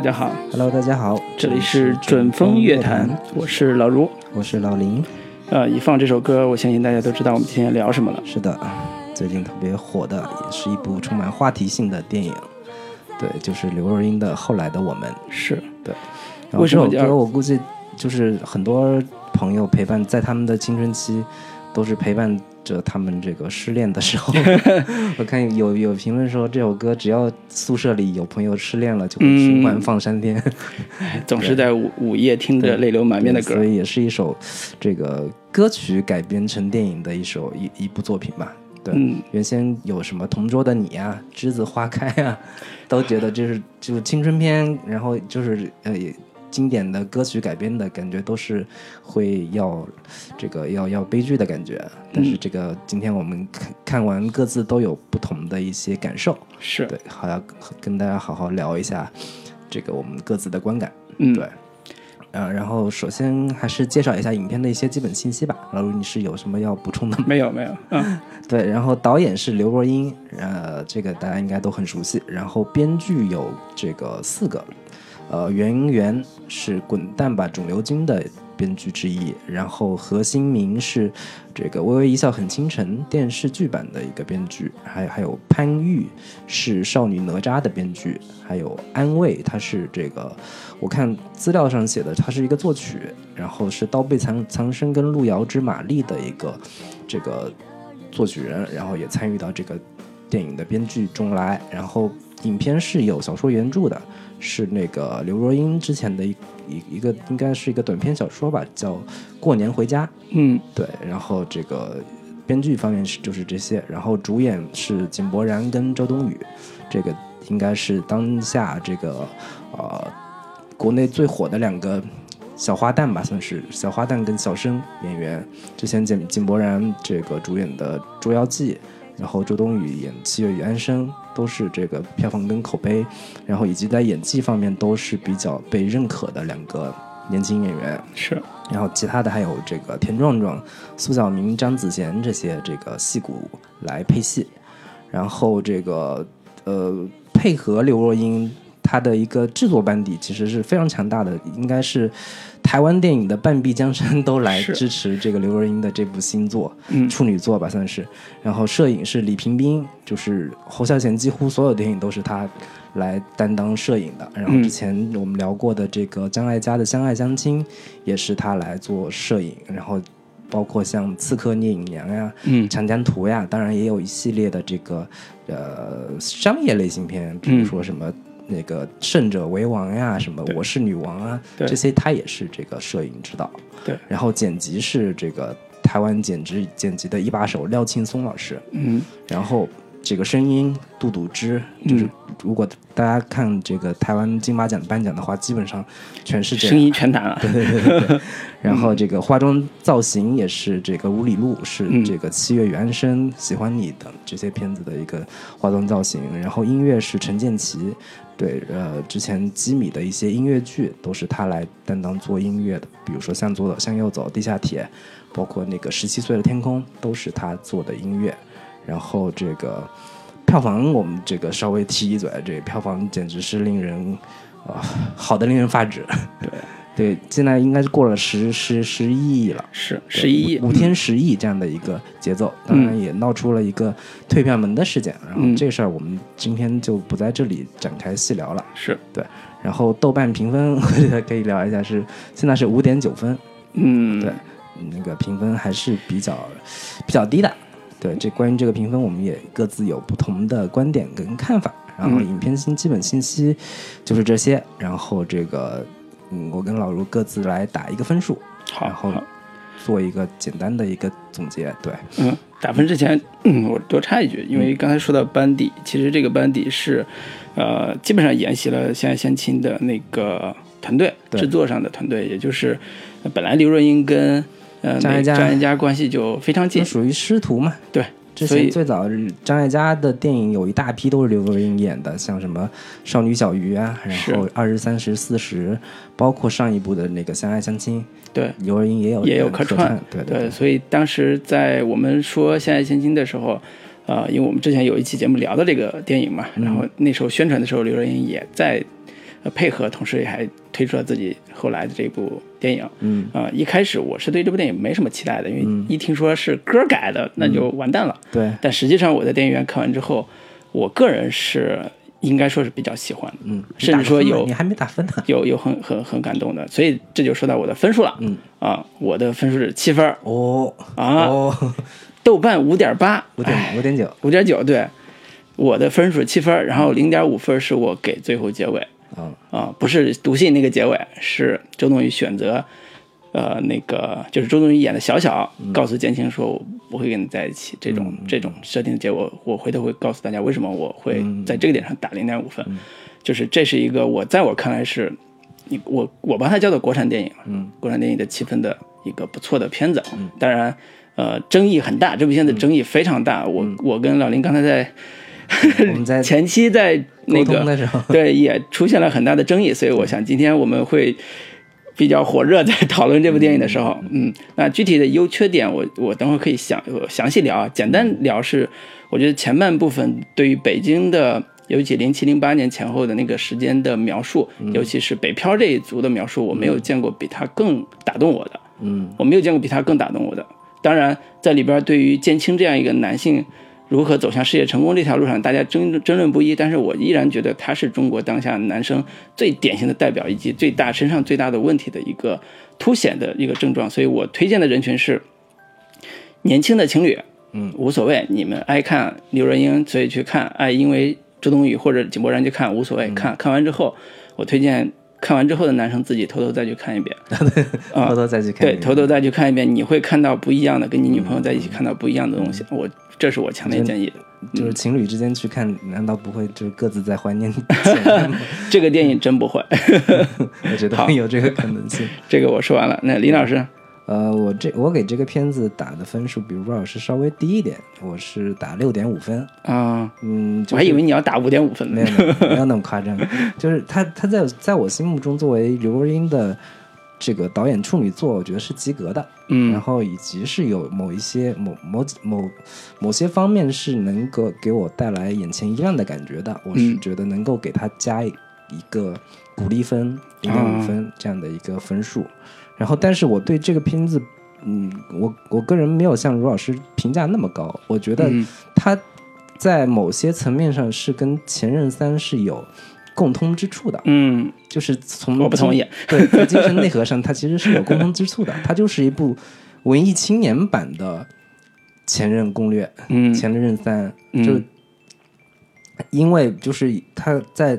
大家好。Hello，大家好，这里是准风乐坛，我是老卢，我是老林。呃，一放这首歌，我相信大家都知道我们今天聊什么了。是的，最近特别火的，也是一部充满话题性的电影。对，就是刘若英的《后来的我们》。是对。然后这首歌，我估计就是很多朋友陪伴在他们的青春期，都是陪伴着他们这个失恋的时候。我看有有评论说，这首歌只要宿舍里有朋友失恋了，就会循环放三天。嗯、总是在午午夜听着泪流满面的歌，所以也是一首这个歌曲改编成电影的一首一一部作品吧。对，嗯、原先有什么同桌的你啊，栀子花开啊，都觉得这是就青春片，然后就是呃经典的歌曲改编的感觉都是会要这个要要悲剧的感觉。但是这个今天我们看看完各自都有不同的一些感受，是对，好要跟大家好好聊一下这个我们各自的观感。嗯，对。呃，然后首先还是介绍一下影片的一些基本信息吧。老卢，你是有什么要补充的吗？没有，没有。嗯，对。然后导演是刘若英，呃，这个大家应该都很熟悉。然后编剧有这个四个，呃，袁源是《滚蛋吧，肿瘤君》的编剧之一。然后何新明是这个《微微一笑很倾城》电视剧版的一个编剧。还还有潘玉是《少女哪吒》的编剧。还有安慰，他是这个。我看资料上写的，他是一个作曲，然后是《刀背藏藏身》跟《路遥知马力》的一个这个作曲人，然后也参与到这个电影的编剧中来。然后影片是有小说原著的，是那个刘若英之前的一一一个应该是一个短篇小说吧，叫《过年回家》。嗯，对。然后这个编剧方面是就是这些，然后主演是井柏然跟周冬雨，这个应该是当下这个呃。国内最火的两个小花旦吧，算是小花旦跟小生演员。之前井井柏然这个主演的《捉妖记》，然后周冬雨演《七月与安生》，都是这个票房跟口碑，然后以及在演技方面都是比较被认可的两个年轻演员。是，然后其他的还有这个田壮壮、苏小明、张子贤这些这个戏骨来配戏，然后这个呃配合刘若英。他的一个制作班底其实是非常强大的，应该是台湾电影的半壁江山都来支持这个刘若英的这部新作，嗯，处女作吧算是。然后摄影是李平斌，就是侯孝贤几乎所有电影都是他来担当摄影的。然后之前我们聊过的这个张艾嘉的《相爱相亲》也是他来做摄影，然后包括像《刺客聂隐娘》呀，嗯，《长江图》呀，当然也有一系列的这个呃商业类型片，比如说什么。那个胜者为王呀，什么我是女王啊，这些他也是这个摄影指导。对，然后剪辑是这个台湾剪辑剪辑的一把手廖庆松老师。嗯，然后这个声音杜笃之，就是如果大家看这个台湾金马奖颁奖的话，基本上全是这样声音全打了。对对对对对。然后这个化妆造型也是这个吴里路，是这个《七月与安生》《喜欢你》等这些片子的一个化妆造型。然后音乐是陈建奇。对，呃，之前基米的一些音乐剧都是他来担当做音乐的，比如说《向左走，向右走》《地下铁》，包括那个《十七岁的天空》都是他做的音乐。然后这个票房，我们这个稍微提一嘴，这票房简直是令人啊、呃，好的令人发指。对 对，现在应该是过了十十十一亿了，是十一亿，五天十亿这样的一个节奏，当然也闹出了一个退票门的事件。然后这事儿我们今天就不在这里展开细聊了。是对，然后豆瓣评分 我觉得可以聊一下，是现在是五点九分。嗯，对，那个评分还是比较比较低的。对，这关于这个评分，我们也各自有不同的观点跟看法。然后影片新基本信息就是这些。然后这个。嗯，我跟老卢各自来打一个分数，好，然后做一个简单的一个总结。对，嗯，打分之前，嗯，我多插一句，因为刚才说到班底，嗯、其实这个班底是，呃，基本上沿袭了《相爱相亲》的那个团队制作上的团队，也就是本来刘若英跟呃张艾嘉张艾嘉关系就非常近，属于师徒嘛。对。之前最早张艾嘉的电影有一大批都是刘若英演的，像什么《少女小鱼》啊，然后《二十三十四十》，包括上一部的那个《相爱相亲》，对，刘若英也有也有客串，对对,对。所以当时在我们说《相爱相亲》的时候，呃，因为我们之前有一期节目聊到这个电影嘛，嗯、然后那时候宣传的时候，刘若英也在呃配合，同时也还推出了自己后来的这部电影。嗯啊、一开始我是对这部电影没什么期待的，因为一听说是歌改的，那就完蛋了。对，但实际上我在电影院看完之后，我个人是应该说是比较喜欢的，嗯，甚至说有你还没打分呢。有有很很很感动的，所以这就说到我的分数了。嗯啊，我的分数是七分哦啊，哦，豆瓣五点八，五点五点九五点九，对，我的分数七分，然后零点五分是我给最后结尾啊啊，不是读信那个结尾，是周冬雨选择。呃，那个就是周冬雨演的小小，告诉建青说我不会跟你在一起，这种、这种设定的结果，我回头会告诉大家为什么我会在这个点上打零点五分，就是这是一个我在我看来是，你我我把它叫做国产电影，嗯，国产电影的七分的一个不错的片子，当然，呃，争议很大，这部片子争议非常大，我我跟老林刚才在 我们在前期在那个的时候，对，也出现了很大的争议，所以我想今天我们会比较火热，在讨论这部电影的时候，嗯，那具体的优缺点我我等会儿可以详呃详细聊啊，简单聊是，我觉得前半部分对于北京的。尤其零七零八年前后的那个时间的描述，尤其是北漂这一族的描述，我没有见过比他更打动我的。嗯我没有见过比他更打动我的。当然，在里边对于建青这样一个男性如何走向事业成功这条路上，大家争争论不一。但是我依然觉得他是中国当下男生最典型的代表，以及最大身上最大的问题的一个凸显的一个症状。所以我推荐的人群是年轻的情侣，嗯，无所谓，你们爱看刘若英，所以去看；爱因为周冬雨或者井柏然去看，无所谓。看看完之后，我推荐看完之后的男生自己偷偷再去看一遍。啊 偷偷再去看对，偷偷再去看一遍，你会看到不一样的，跟你女朋友在一起看到不一样的东西。我这是我强烈建议的。就是情侣之间去看，难道不会就是各自在怀念 前任吗？这个电影真不会。我觉得会有这个可能性。这个我说完了。那林老师，呃，我这我给这个片子打的分数比吴老师稍微低一点，我是打六点五分。啊，嗯，就是我还以为你要打五点五分呢没有那么夸张，就是他他在在我心目中作为刘若英的这个导演处女作，我觉得是及格的。嗯然嗯后以及是有某一些某某某某些方面是能够给我带来眼前一亮的感觉的，我是嗯觉得能够给他加一一个鼓励分零点五分这样的一个分数。然后，但是我对这个片子，嗯，我我个人没有像卢老师评价那么高，我觉得嗯他在某些层面上是跟《前任三》是有共通之处的。嗯，就是从我不同意。对，在精神内核上，它其实是有共通之处的。它就是一部文艺青年版的《前任攻略》，嗯前任三》嗯就因为就是他在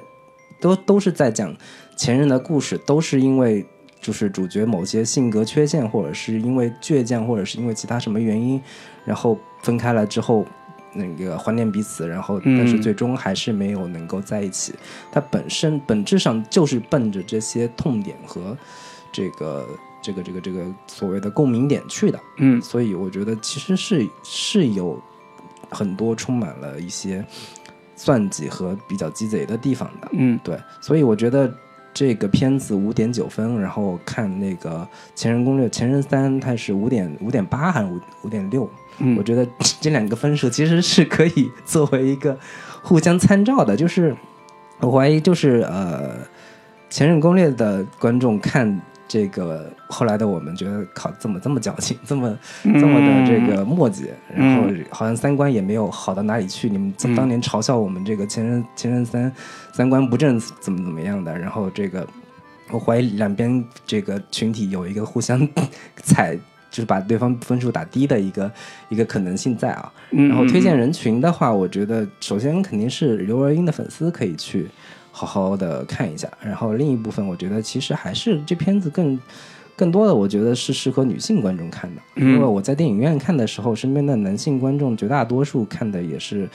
都都是在讲前任的故事，都是因为就是主角某些性格缺陷，或者是因为倔强，或者是因为其他什么原因，然后分开了之后。那个怀念彼此，然后但是嗯最终还是没有能够在一起。它本身本质上就是奔着这些痛点和这个这个这个这个所谓的共鸣点去的。嗯所以我觉得其实是是有很多充满了一些算计和比较鸡贼的地方的。嗯对，所以我觉得这个片子五点九分，然后看那个《前任攻略》《前任三》，它是五点五点八还是五五点六？我嗯觉得这两个分数其实是可以 作为一个互相参照的。就是我怀疑，就是呃，《前任攻略》的观众看这个后来的我们，觉得靠怎么这么矫情，这么这么的这个墨迹，然后好像三观也没有好到哪里去。你们嗯当年嘲笑我们这个前任前任三三观不正，怎么怎么样的，然后这个我怀疑两边这个群体有一个互相 踩。就是把对方分数打低的一个一个可能性在啊，嗯，然后推荐人群的话，我觉得首先肯定是刘若英的粉丝可以去好好的看一下，然后另一部分我觉得其实还是这片子更更多的，我觉得是适合女性观众看的，嗯因为我在电影院看的时候，身边的男性观众绝大多数看的也是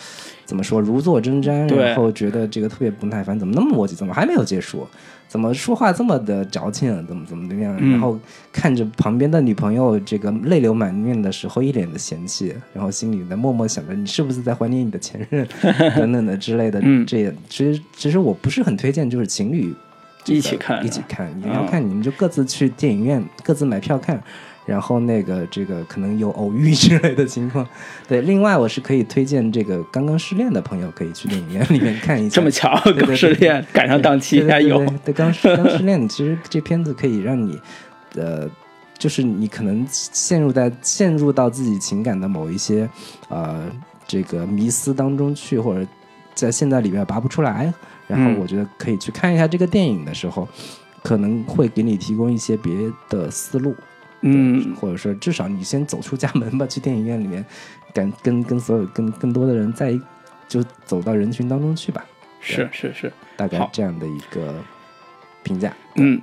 怎么说如坐针毡，然后觉得这个特别不耐烦，怎么那么磨叽，怎么还没有结束？怎么说话这么的矫情，怎么怎么怎么样？嗯然后看着旁边的女朋友这个泪流满面的时候，一脸的嫌弃，然后心里在默默想着你是不是在怀念你的前任 等等的之类的。嗯这也其实其实我不是很推荐，就是情侣这个一起看一起看。你啊要看你们就各自去电影院，各自买票看。然后那个这个可能有偶遇之类的情况。对，另外我是可以推荐这个刚刚失恋的朋友可以去电影院里面看一下。这么巧，刚失恋赶上档期还有。对，刚失刚失恋，其实这片子可以让你，呃，就是你可能陷入在陷入到自己情感的某一些呃这个迷思当中去，或者在现在里面拔不出来。然后我觉得可以去看一下这个电影的时候，可能会给你提供一些别的思路。嗯，或者说至少你先走出家门吧，去电影院里面，跟跟跟所有跟更多的人在，就走到人群当中去吧。是是是，大概这样的一个评价。嗯，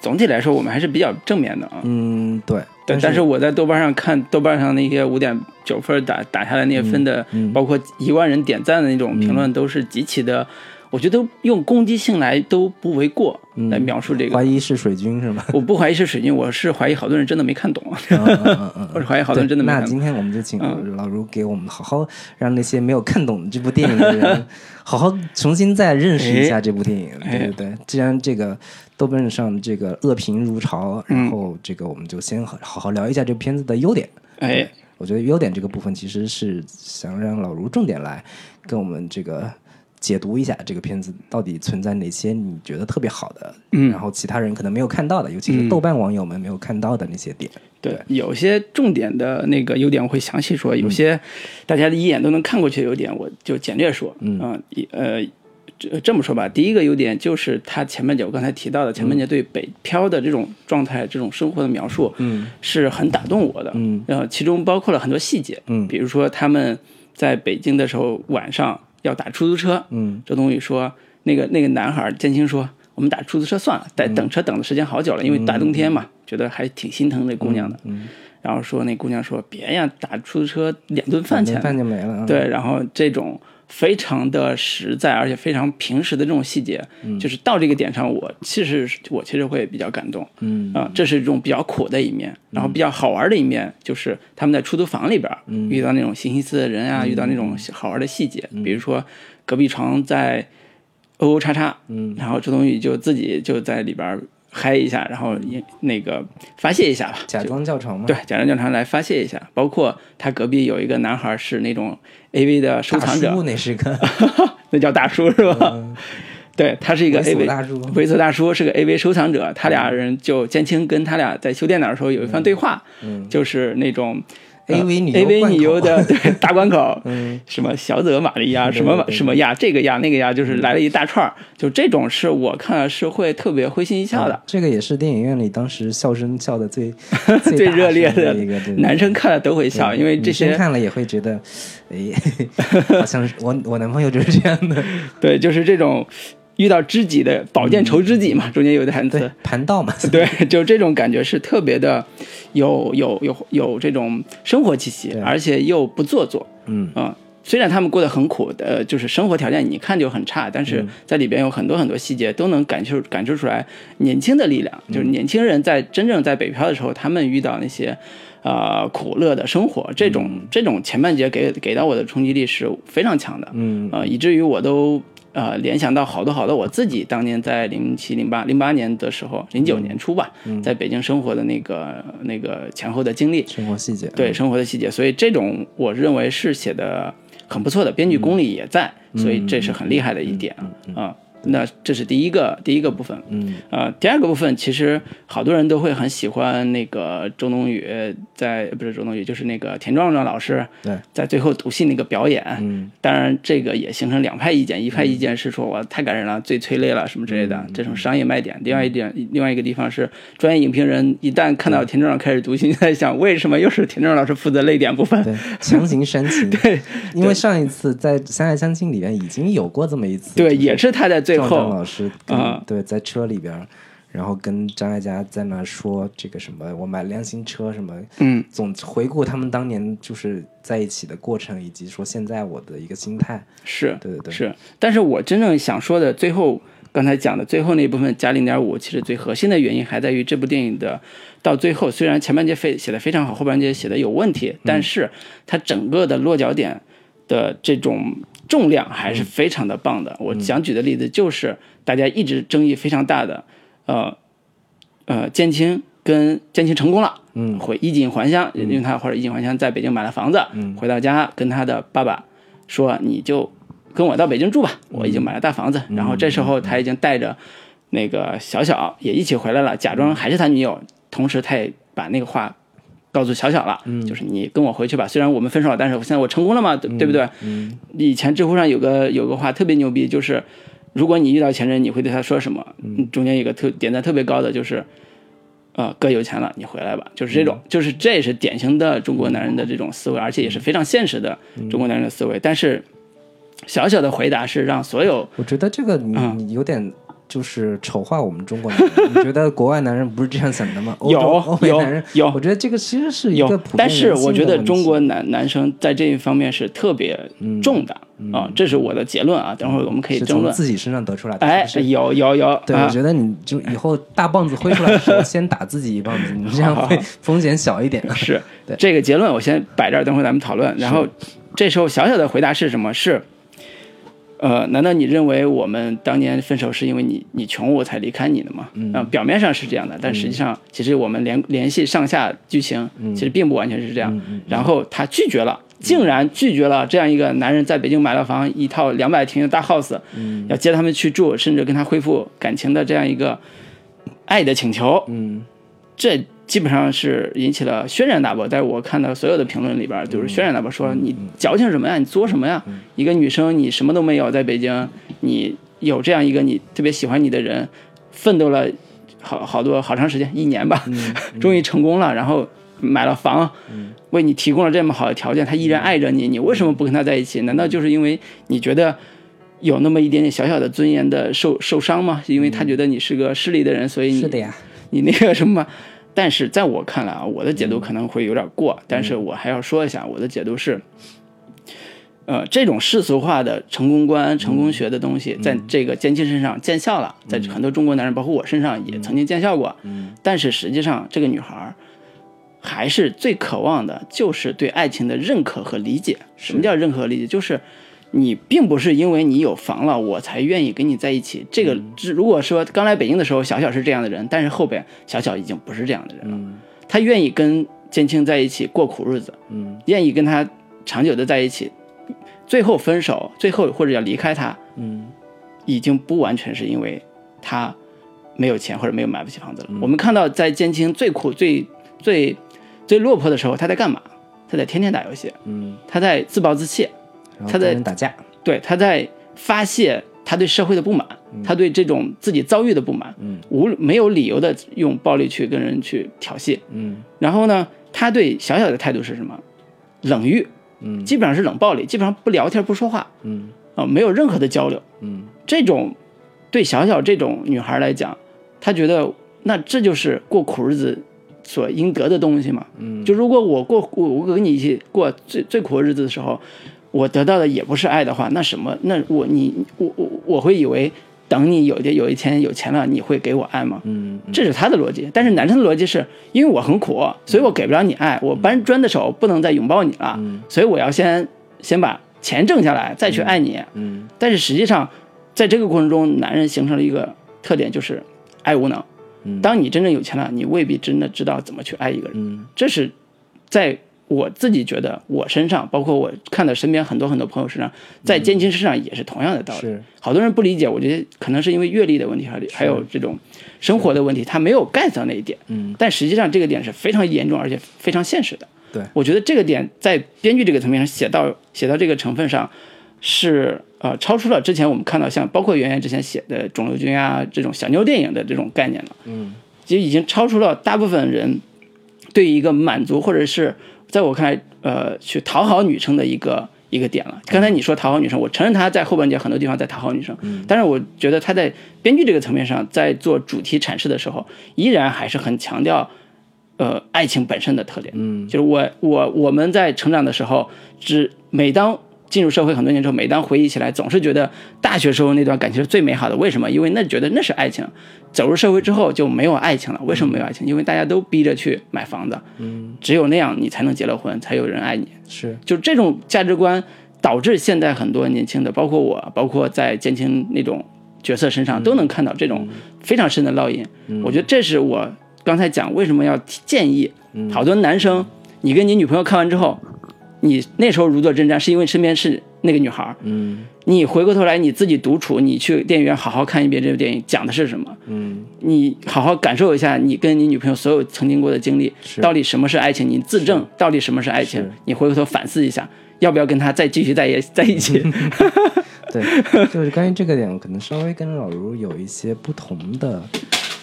总体来说我们还是比较正面的啊。嗯，对。对，但是我在豆瓣上看豆瓣上那些五点九分打打下来那些分的，包括一万人点赞的那种评论，都是极其的。我觉得用攻击性来都不为过，来描述这个。怀疑是水军是吗？我不怀疑是水军，我是怀疑好多人真的没看懂。我是怀疑好多人真的没看懂。那今天我们就请老卢给我们好好让那些没有看懂这部电影的人，好好重新再认识一下这部电影。对对对，既然这个豆瓣上这个恶评如潮，然后这个我们就先好好聊一下这片子的优点。哎，我觉得优点这个部分其实是想让老卢重点来跟我们这个。解读一下这个片子到底存在哪些你觉得特别好的，嗯，然后其他人可能没有看到的，尤其是豆瓣网友们没有看到的那些点。对，有些重点的那个优点我会详细说，有些大家一眼都能看过去的优点，我就简略说。嗯，呃，这这么说吧，第一个优点就是他前半节我刚才提到的前半节对北漂的这种状态、这种生活的描述，嗯，是很打动我的。嗯，然后其中包括了很多细节，嗯，比如说他们在北京的时候晚上。要打出租车，嗯，周冬雨说，那个那个男孩建青说，我们打出租车算了，等等车等的时间好久了，因为大冬天嘛，觉得还挺心疼那姑娘的，嗯，然后说那姑娘说别呀，打出租车两顿饭钱，饭就没了，对，然后这种非常的实在而且非常平时的这种细节，就是到这个点上，我其实我其实会比较感动，嗯。啊，这是一种比较苦的一面，然后比较好玩的一面，就是他们在出租房里边遇到那种形形色色的人啊，遇到那种好玩的细节，比如说。隔壁床在哦哦叉叉，嗯，然后周冬雨就自己就在里边嗨一下，然后那个发泄一下吧，假装教程吗？对，假装教程来发泄一下。包括他隔壁有一个男孩是那种 AV 的收藏者，那是个，那叫大叔是吧？对他是一个 AV 大叔，猥琐大叔是个 AV 收藏者。他俩人就建青跟他俩在修电脑的时候有一番对话，嗯，就是那种。A V 女 A V 女优的 对大关口，嗯，什么小泽玛利亚，什么什么亚，这个亚那个亚，就是来了一大串儿，就这种是我看了是会特别会心一笑的。这个也是电影院里当时笑声笑的 最最热烈的一个，男生看了都会笑，因为这些看了也会觉得，哎，好像是我我男朋友就是这样的，对，就是这种。遇到知己的宝剑仇知己嘛，中间有的台词，盘道嘛，对，就这种感觉是特别的，有有有有这种生活气息，而且又不做作，嗯。啊，虽然他们过得很苦的，就是生活条件你看就很差，但是在里边有很多很多细节都能感受感受出来年轻的力量，就是年轻人在真正在北漂的时候，他们遇到那些呃苦乐的生活，这种这种前半节给给到我的冲击力是非常强的，嗯。啊，以至于我都。呃，联想到好多好多我自己当年在零七零八零八年的时候，零九年初吧，在北京生活的那个那个前后的经历，生活细节，对生活的细节，所以这种我认为是写的很不错的，编剧功力也在，所以这是很厉害的一点啊。那这是第一个第一个部分，嗯，呃，第二个部分其实好多人都会很喜欢那个周冬雨在不是周冬雨就是那个田壮壮老师对。在最后读戏那个表演，嗯，当然这个也形成两派意见，一派意见是说我太感人了，最催泪了什么之类的这种商业卖点，另外一点另外一个地方是专业影评人一旦看到田壮壮开始读戏，就在想为什么又是田壮壮老师负责泪点部分，对，强行煽情，对，因为上一次在《相爱相亲》里面已经有过这么一次，对，也是他在最。赵张老师啊，对，在车里边，然后跟张艾嘉在那说这个什么，我买辆新车什么，嗯，总回顾他们当年就是在一起的过程，以及说现在我的一个心态，是对对对，是。但是我真正想说的，最后刚才讲的最后那一部分加零点五，其实最核心的原因还在于这部电影的到最后，虽然前半截非写的非常好，后半截写的有问题，但是它整个的落脚点的这种。重量还是非常的棒的。我想举的例子就是大家一直争议非常大的，呃，呃，建青跟建青成功了，嗯。回衣锦还乡，因为他或者衣锦还乡在北京买了房子，嗯。回到家跟他的爸爸说，你就跟我到北京住吧，我已经买了大房子。然后这时候他已经带着那个小小也一起回来了，假装还是他女友，同时他也把那个话告诉小小了，就是你跟我回去吧，虽然我们分手了，但是现在我成功了嘛，对对不对？嗯以前知乎上有个有个话特别牛逼，就是如果你遇到前任，你会对他说什么？嗯，中间有个特点赞特别高的就是，呃，哥有钱了，你回来吧，就是这种，就是这也是典型的中国男人的这种思维，而且也是非常现实的中国男人的思维。但是小小的回答是让所有我觉得这个你嗯。你有点就是丑化我们中国男人。你觉得国外男人不是这样想的吗？有欧美有男人有我觉得这个其实是一个有普，遍但是我觉得中国男男生在这一方面是特别重的啊，这是我的结论啊。等会儿我们可以争论。从自己身上得出来的。哎是，是有有有，对，啊我觉得你就以后大棒子挥出来的时候，先打自己一棒子，你这样会 风险小一点。是对这个结论，我先摆这儿，等会儿咱们讨论。然后这时候小小的回答是什么？是，呃，难道你认为我们当年分手是因为你你穷我才离开你的吗？嗯、表面上是这样的，但实际上其实我们联联系上下剧情，其实并不完全是这样。然后他拒绝了。竟然拒绝了这样一个男人在北京买了房，一套两百平的大 house，、要接他们去住，甚至跟他恢复感情的这样一个爱的请求。嗯这基本上是引起了轩然大波。在我看到所有的评论里边，就是轩然大波说：“你矫情什么呀？你作什么呀？一个女生你什么都没有，在北京，你有这样一个你特别喜欢你的人，奋斗了好好多好长时间，一年吧，终于成功了，然后买了房，为你提供了这么好的条件，他依然爱着你，你为什么不跟他在一起？难道就是因为你觉得？”有那么一点点小小的尊严的受受伤吗？因为他觉得你是个势利的人，所以你是的呀，你那个什么，但是在我看来啊，我的解读可能会有点过，但是我还要说一下，我的解读是，呃，这种世俗化的成功观、成功学的东西，在这个奸青身上见效了，在很多中国男人，包括我身上也曾经见效过。但是实际上，这个女孩儿还是最渴望的，就是对爱情的认可和理解。什么叫认可和理解？就是。你并不是因为你有房了，我才愿意跟你在一起。这个，如果说刚来北京的时候，小小是这样的人，但是后边小小已经不是这样的人了。他愿意跟建青在一起过苦日子，嗯，愿意跟他长久的在一起，最后分手，最后或者要离开他，嗯，已经不完全是因为他没有钱或者没有买不起房子了。我们看到在建青最苦、最最最落魄的时候，他在干嘛？他在天天打游戏，嗯，他在自暴自弃。然后他在打架，对，他在发泄他对社会的不满，他对这种自己遭遇的不满，嗯，无没有理由的用暴力去跟人去挑衅，嗯。然后呢，他对小小的态度是什么？冷遇，嗯。基本上是冷暴力，基本上不聊天不说话嗯。啊、没有任何的交流。嗯。这种对小小这种女孩来讲，她觉得那这就是过苦日子所应得的东西嘛。嗯，就如果我过我我跟你一起过最最苦的日子的时候，我得到的也不是爱的话，那什么？那我你我我我会以为等你有一天有一天有钱了，你会给我爱吗？嗯这是他的逻辑。但是男生的逻辑是因为我很苦，所以我给不了你爱，我搬砖的手不能再拥抱你了，所以我要先先把钱挣下来，再去爱你。嗯但是实际上，在这个过程中，男人形成了一个特点，就是爱无能。嗯当你真正有钱了，你未必真的知道怎么去爱一个人。嗯这是在我自己觉得我身上，包括我看到身边很多很多朋友身上，在监青身上也是同样的道理。是好多人不理解，我觉得可能是因为阅历的问题，还还有这种生活的问题，他没有 get 到那一点。嗯，但实际上这个点是非常严重而且非常现实的。对我觉得这个点在编剧这个层面上写到写到这个成分上，是呃超出了之前我们看到像包括圆圆之前写的肿瘤君啊这种小妞电影的这种概念了。嗯，其实已经超出了大部分人对于一个满足或者是在我看来呃去讨好女生的一个一个点了。刚才你说讨好女生，我承认他在后半截很多地方在讨好女生，但是我觉得他在编剧这个层面上，在做主题阐释的时候，依然还是很强调。呃，爱情本身的特点，嗯，就是我我我们在成长的时候，只每当进入社会很多年之后，每当回忆起来，总是觉得大学时候那段感情是最美好的。为什么？因为那觉得那是爱情。走入社会之后就没有爱情了。为什么没有爱情？因为大家都逼着去买房子，嗯，只有那样你才能结了婚，才有人爱你。是就这种价值观导致现在很多年轻的，包括我，包括在建青那种角色身上，都能看到这种非常深的烙印。我觉得这是我刚才讲为什么要提建议，嗯好多男生，你跟你女朋友看完之后，你那时候如坐针毡，是因为身边是那个女孩儿，嗯。你回过头来你自己独处，你去电影院好好看一遍这部电影讲的是什么，嗯。你好好感受一下你跟你女朋友所有曾经过的经历，是。到底什么是爱情，你自证到底什么是爱情，你回过头反思一下，要不要跟她再继续在一在一起？对，就是关于这个点，我可能稍微跟老卢有一些不同的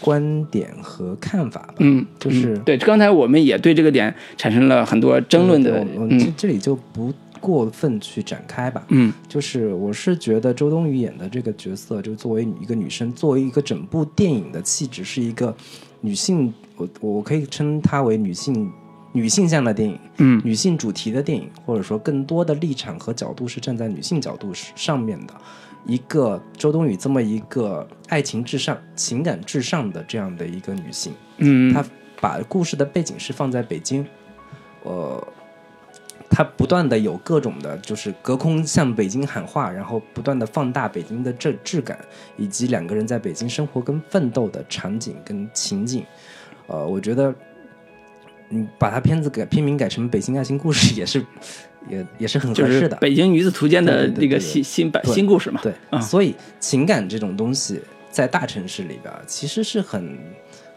观点和看法吧。嗯，就是嗯对，刚才我们也对这个点产生了很多争论的对，我我这嗯这里就不过分去展开吧。嗯就是我是觉得周冬雨演的这个角色，就作为一个女生，作为一个整部电影的气质，是一个女性，我我可以称它为女性女性向的电影，嗯女性主题的电影，或者说更多的立场和角度是站在女性角度上面的。一个周冬雨这么一个爱情至上、情感至上的这样的一个女性，嗯，她把故事的背景是放在北京，呃，她不断的有各种的，就是隔空向北京喊话，然后不断的放大北京的这质感，以及两个人在北京生活跟奋斗的场景跟情景，呃，我觉得，你把它片子改片名改成《北京爱情故事》也是，也也是很就是合适的《北京女子图鉴》的那个新新版新故事嘛。对，啊所以情感这种东西在大城市里边其实是很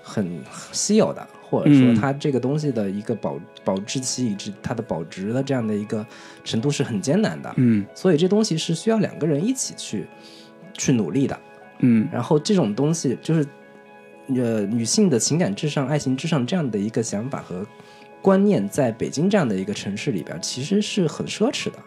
很稀有的，或者说嗯它这个东西的一个保保质期以及它的保值的这样的一个程度是很艰难的。嗯所以这东西是需要两个人一起去去努力的。嗯然后这种东西就是呃女性的情感至上、爱情至上这样的一个想法和观念，在北京这样的一个城市里边其实是很奢侈的。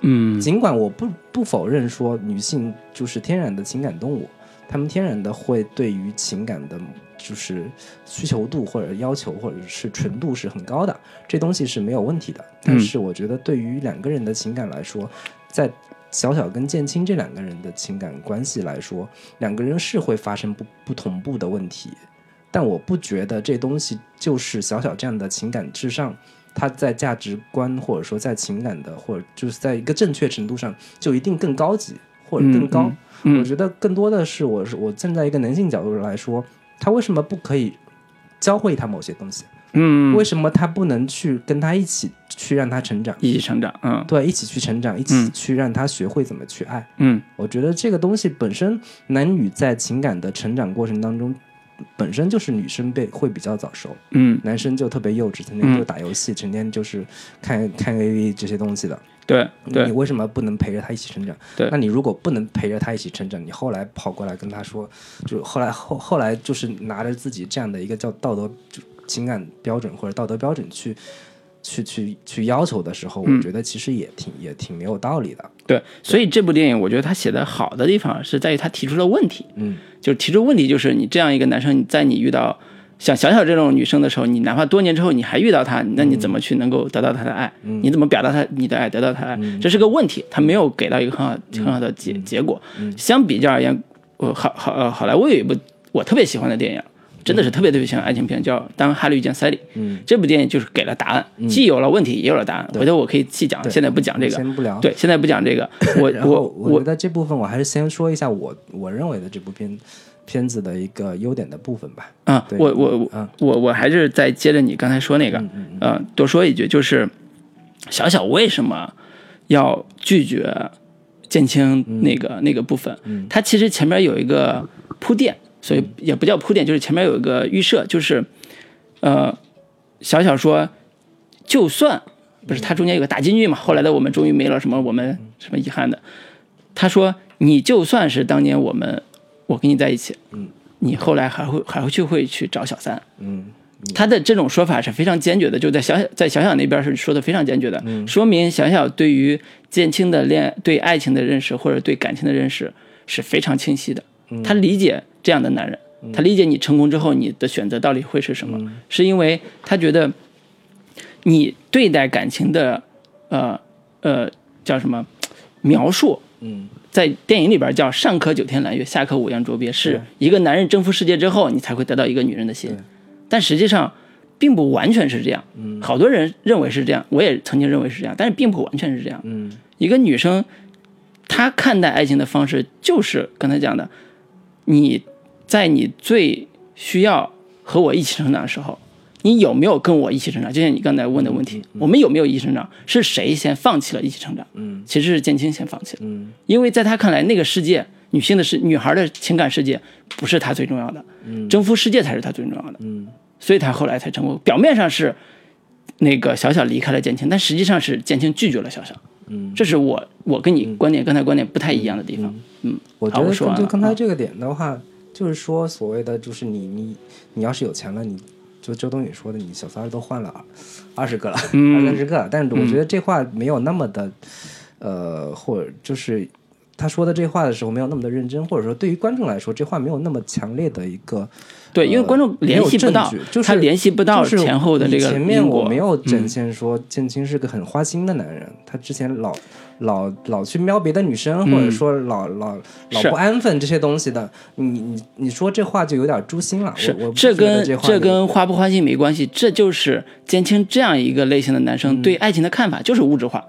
嗯尽管我不不否认说女性就是天然的情感动物，她们天然的会对于情感的，就是需求度或者要求或者是纯度是很高的，这东西是没有问题的。但是我觉得对于两个人的情感来说，在小小跟建青这两个人的情感关系来说，两个人是会发生不不同步的问题，但我不觉得这东西就是小小这样的情感至上。他在价值观或者说在情感的，或者就是在一个正确程度上，就一定更高级或者更高。我觉得更多的是，我是我站在一个男性角度来说，他为什么不可以教会他某些东西？嗯，为什么他不能去跟他一起去让他成长？一起成长？嗯对，一起去成长，一起嗯去让他学会怎么去爱。嗯我觉得这个东西本身，男女在情感的成长过程当中，本身就是女生被会比较早熟，嗯，男生就特别幼稚，成天就打游戏，成天就是看看 AV 这些东西的。对对。你为什么不能陪着他一起成长？对。那你如果不能陪着他一起成长，你后来跑过来跟他说，就后来后后来就是拿着自己这样的一个叫道德就情感标准或者道德标准去去去去要求的时候，嗯我觉得其实也挺也挺没有道理的。对，所以这部电影我觉得他写的好的地方是在于他提出了问题，嗯就是提出问题，就是你这样一个男生，在你遇到像小小这种女生的时候，你哪怕多年之后你还遇到她，那你怎么去能够得到她的爱？嗯你怎么表达她你的爱，得到她的爱？这是个问题，他没有给到一个很好很好的结结果。相比较而言，呃好好呃好莱坞有一部我特别喜欢的电影。真的是特别特别喜欢爱情片，叫《当哈利遇见塞莉》。嗯，这部电影就是给了答案，既有了问题，也有了答案。回头我可以细讲，现在不讲这个。先不聊。对，现在不讲这个。我 我我我觉得这部分我还是先说一下我我认为的这部片片子的一个优点的部分吧。啊，我我我嗯我我还是再接着你刚才说那个，呃，多说一句，就是小小为什么要拒绝建青那个、那个部分？他其实前面有一个铺垫，所以也不叫铺垫，就是前面有一个预设，就是呃，小小说，就算不是他中间有个大金句嘛，后来的我们终于没了什么我们什么遗憾的，他说你就算是当年我们我跟你在一起，嗯，你后来还会还会去会去找小三，嗯他的这种说法是非常坚决的，就在小小在小小那边是说的非常坚决的，说明小小对于建青的恋对爱情的认识或者对感情的认识是非常清晰的，他理解这样的男人，他理解你成功之后你的选择到底会是什么，是因为他觉得你对待感情的呃呃叫什么描述，嗯。在电影里边叫上可九天揽月，下可五洋捉鳖，是一个男人征服世界之后，你才会得到一个女人的心。但实际上，并不完全是这样。嗯。好多人认为是这样，我也曾经认为是这样，但是并不完全是这样。嗯。一个女生，她看待爱情的方式就是刚才讲的，你在你最需要和我一起成长的时候，你有没有跟我一起成长？就像你刚才问的问题，我们有没有一起成长？是谁先放弃了一起成长？嗯其实是建青先放弃了，嗯因为在他看来，那个世界，女性的世，女孩的情感世界不是他最重要的，嗯征服世界才是他最重要的。嗯所以他后来才成功。表面上是那个小小离开了建青，但实际上是建青拒绝了小小。嗯，这是我我跟你观点、刚才观点不太一样的地方。嗯，我觉得说就刚才啊。这个点的话，就是说所谓的就是你你你要是有钱了，你就周冬雨说的，你小三儿都换了二十个了，嗯二三十个了，但是我觉得这话没有那么的，呃，或者就是。他说的这话的时候没有那么的认真，或者说对于观众来说，这话没有那么强烈的一个对，因为观众联系不到就是他联系不到前后的这个前面我没有展现说建青是个很花心的男人，他之前老老老去瞄别的女生，或者说老老老不安分这些东西的，你你你说这话就有点诛心了。是我我不这跟这跟花不花心没关系，这就是建青这样一个类型的男嗯生对爱情的看法，就是物质化，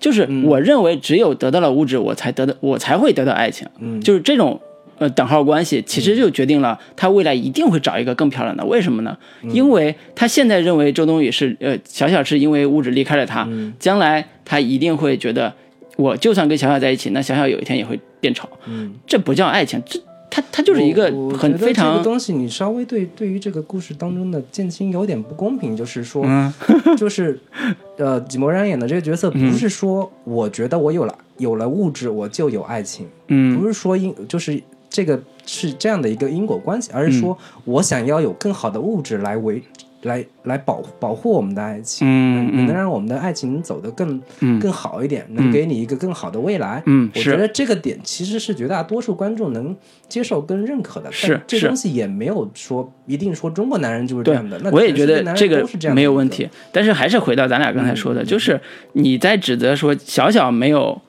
就是我认为只有得到了物质，我才得到我才会得到爱情，嗯就是这种。呃，等号关系其实就决定了他未来一定会找一个更漂亮的。为什么呢？嗯因为他现在认为周冬雨是呃小小是因为物质离开了他，嗯将来他一定会觉得，我就算跟小小在一起，那小小有一天也会变丑。嗯，这不叫爱情，这他他就是一个很非常个东西，你稍微对对于这个故事当中的剑青有点不公平，就是说，嗯 就是呃，纪默然演的这个角色，不是说我觉得我有了有了物质我就有爱情，嗯不是说因就是这个是这样的一个因果关系，而是说我想要有更好的物质来维来来保保护我们的爱情，嗯能让我们的爱情走得更、嗯更好一点，能给你一个更好的未来。嗯我觉得这个点其实是绝大多数观众能接受跟认可的。是但这东西也没有说一定说中国男人就是这样的。那，我也觉得这个。没有问题。但是还是回到咱俩刚才说的，嗯就是你在指责说小小没有，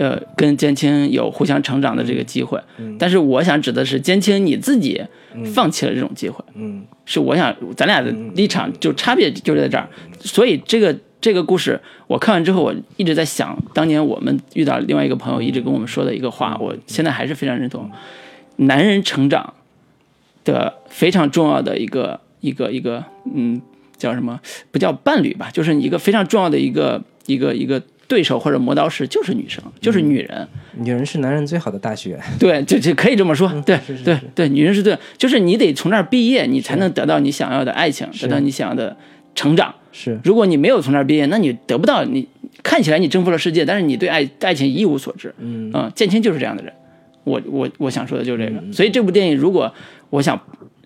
呃，跟坚青有互相成长的这个机会。嗯但是我想指的是坚青你自己放弃了这种机会，嗯是我想咱俩的立场就差别就在这儿。所以这个这个故事我看完之后，我一直在想，当年我们遇到另外一个朋友一直跟我们说的一个话，我现在还是非常认同。男人成长的非常重要的一个一个一个嗯叫什么？不叫伴侣吧，就是一个非常重要的一个一个一个对手或者磨刀石，就是女生，就是女人。女人是男人最好的大学。对，就就可以这么说。对对对，女人是对，就是你得从那儿毕业，你才能得到你想要的爱情，得到你想要的成长。是如果你没有从那儿毕业，那你得不到你看起来你征服了世界，但是你对爱爱情一无所知。嗯嗯，建青就是这样的人。我我我想说的就是这个。所以这部电影，如果我想，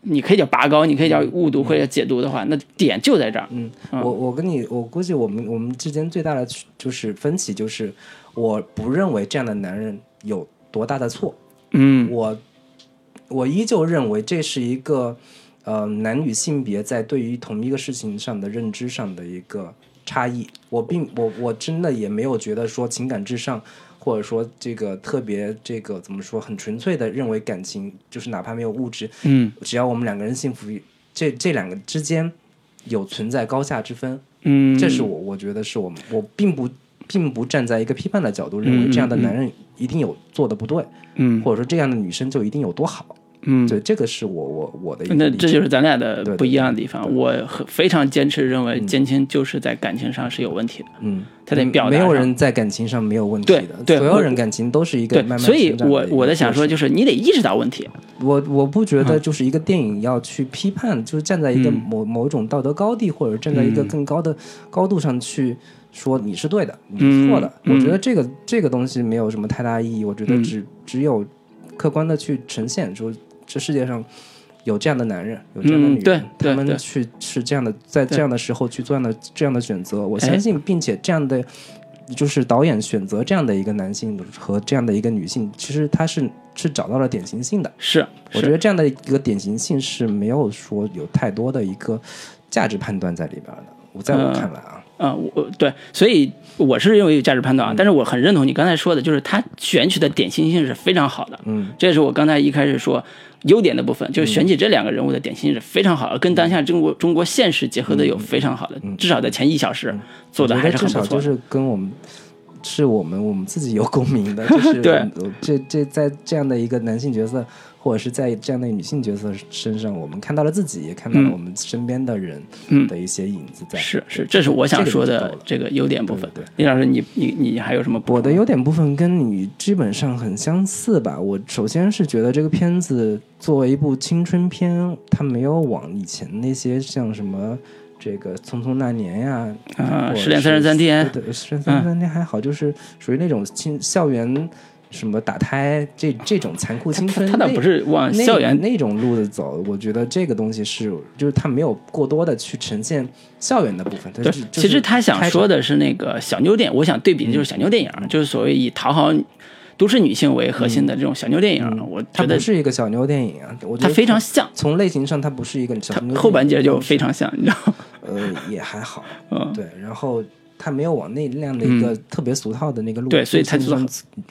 你可以叫拔高，你可以叫误读或者解读的话，那点就在这儿。嗯，我我跟你，我估计我们我们之间最大的就是分歧，就是我不认为这样的男人有多大的错，嗯我我依旧认为这是一个呃男女性别在对于同一个事情上的认知上的一个差异。我并我我真的也没有觉得说情感至上，或者说这个特别这个怎么说很纯粹的认为感情就是哪怕没有物质，嗯只要我们两个人幸福，这这两个之间有存在高下之分。嗯，这是我我觉得是我们我并不并不站在一个批判的角度认为这样的男人一定有做的不对，嗯或者说这样的女生就一定有多好。嗯。对，这个是我我我的一个那这就是咱俩的不一样的地方。我很非常坚持认为坚青就是在感情上是有问题的。嗯，他得表达没有人在感情上没有问题的，所有人感情都是一个对慢，慢所以我我在想说，就是你得意识到问题。我我不觉嗯得就是一个电影要去批判，就是站在一个某、某种道德高地，或者站在一个嗯更高的高度上去说你是对的，你是错的。嗯我觉得这个这个东西没有什么太大意义。我觉得嗯只、只有客观的去呈现，说这世界上有这样的男人，有这样的女人，他们对去是这样的，在这样的时候去做这样的这样的选择。我哎相信，并且这样的。就是导演选择这样的一个男性和这样的一个女性，其实他是是找到了典型性的。是，是我觉得这样的一个典型性是没有说有太多的一个价值判断在里边的。我在我看来啊，啊、我对，所以我是认为有价值判嗯断啊，但是我很认同你刚才说的，就是他选取的典型性是非常好的。嗯，这是我刚才一开始说优点的部分，就是选取这两个人物的典型性是非常好的，跟当下中国中国现实结合的有非常好的，至少在前一小时做的还是很不错的。至少就是跟我们是我们我们自己有共鸣的，就是 对。这这在这样的一个男性角色或者是在这样的女性角色身上，我们看到了自己，也看到了我们身边的人的一些影子在。是是，这是我想说的这个优点部分。对，李老师，你你你还有什么？我的优点部分跟你基本上很相似吧。我首先是觉得这个片子作为一部青春片，它没有往以前那些像什么这个《匆匆那年》呀啊，《失恋三十三天》对，《失恋三十三天》还好，就是属于那种青校园。什么打胎这这种残酷青春，他倒不是往校园那种路子走。我觉得这个东西是，就是他没有过多的去呈现校园的部分。对，其实他想说的是那个小妞电影。我想对比的就是小妞电影，就是所谓以讨好都市女性为核心的这种小妞电影。我觉得是一个小妞电影啊，我觉得它非常像。从类型上，它不是一个小妞。后半截就非常像，你知道吗？呃，也还好。嗯，对，然后。他没有往那那样的一个特别俗套的那个路对，所以他就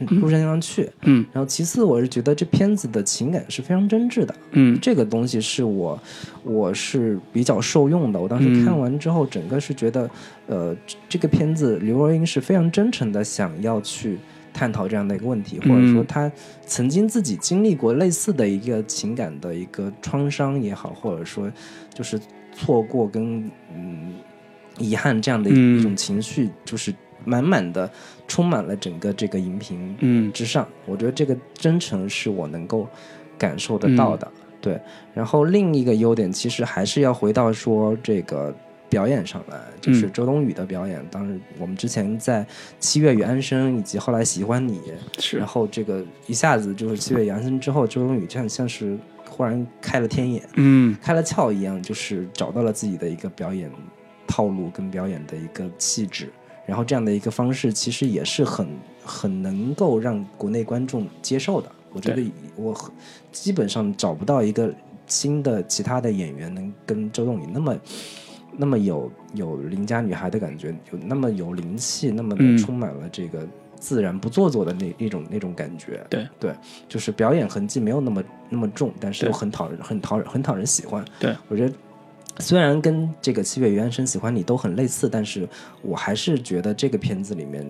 路线上去。嗯，然后其次，我是觉得这片子的情感是非常真挚的。嗯，这个东西是我我是比较受用的。我当时看完之后，整个是觉得，呃，这个片子刘若英是非常真诚的，想要去探讨这样的一个问题，或者说她曾经自己经历过类似的一个情感的一个创伤也好，或者说就是错过跟嗯。遗憾这样的一种情绪，就是满满的充满了整个这个荧屏之上。我觉得这个真诚是我能够感受得到的。对，然后另一个优点其实还是要回到说这个表演上来，就是周冬雨的表演。当时我们之前在《七月与安生》以及后来《喜欢你》，是然后这个一下子就是《七月与安生》之后，周冬雨像像是忽然开了天眼，嗯，开了窍一样，就是找到了自己的一个表演。套路跟表演的一个气质，然后这样的一个方式，其实也是很很能够让国内观众接受的。我觉得我基本上找不到一个新的其他的演员能跟周冬雨那么那么有有邻家女孩的感觉，有那么有灵气，那么充满了这个自然不做作的那一种那种感觉。对对，就是表演痕迹没有那么那么重，但是又很讨人很讨人很讨人喜欢。对我觉得。虽然跟这个《七月与安生》喜欢你都很类似，但是我还是觉得这个片子里面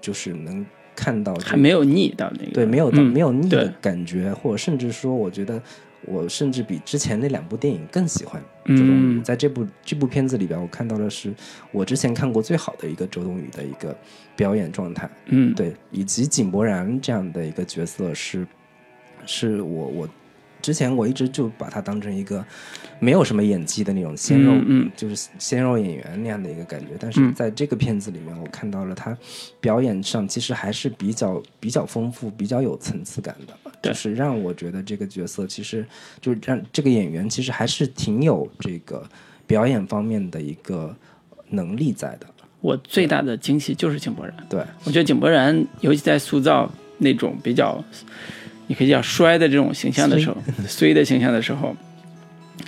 就是能看到还没有腻到那个对没有没有腻的感觉，或者甚至说，我觉得我甚至比之前那两部电影更喜欢周冬雨。在这部这部片子里边，我看到的是我之前看过最好的一个周冬雨的一个表演状态。嗯，对，以及井柏然这样的一个角色是是我我。之前我一直就把他当成一个没有什么演技的那种鲜肉，嗯就是鲜肉演员那样的一个感觉。但是在这个片子里面，我看到了他表演上其实还是比较比较丰富、比较有层次感的，就是让我觉得这个角色其实就是让这个演员其实还是挺有这个表演方面的一个能力在的。我最大的惊喜就是井柏然，对我觉得井柏然尤其在塑造那种比较。你可以叫衰的这种形象的时候，衰的形象的时候，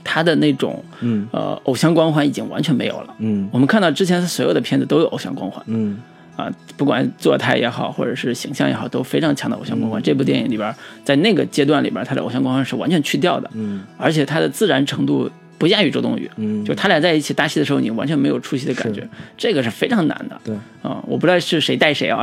他的那种嗯呃偶像光环已经完全没有了。嗯，我们看到之前所有的片子都有偶像光环。嗯，啊，不管做态也好，或者是形象也好，都非常强的偶像光环。这部电影里边，在那个阶段里边，他的偶像光环是完全去掉的。嗯，而且他的自然程度。不亚于周冬雨，嗯，就他俩在一起搭戏的时候，你完全没有出戏的感觉，这个是非常难的。对，啊，我不知道是谁带谁啊，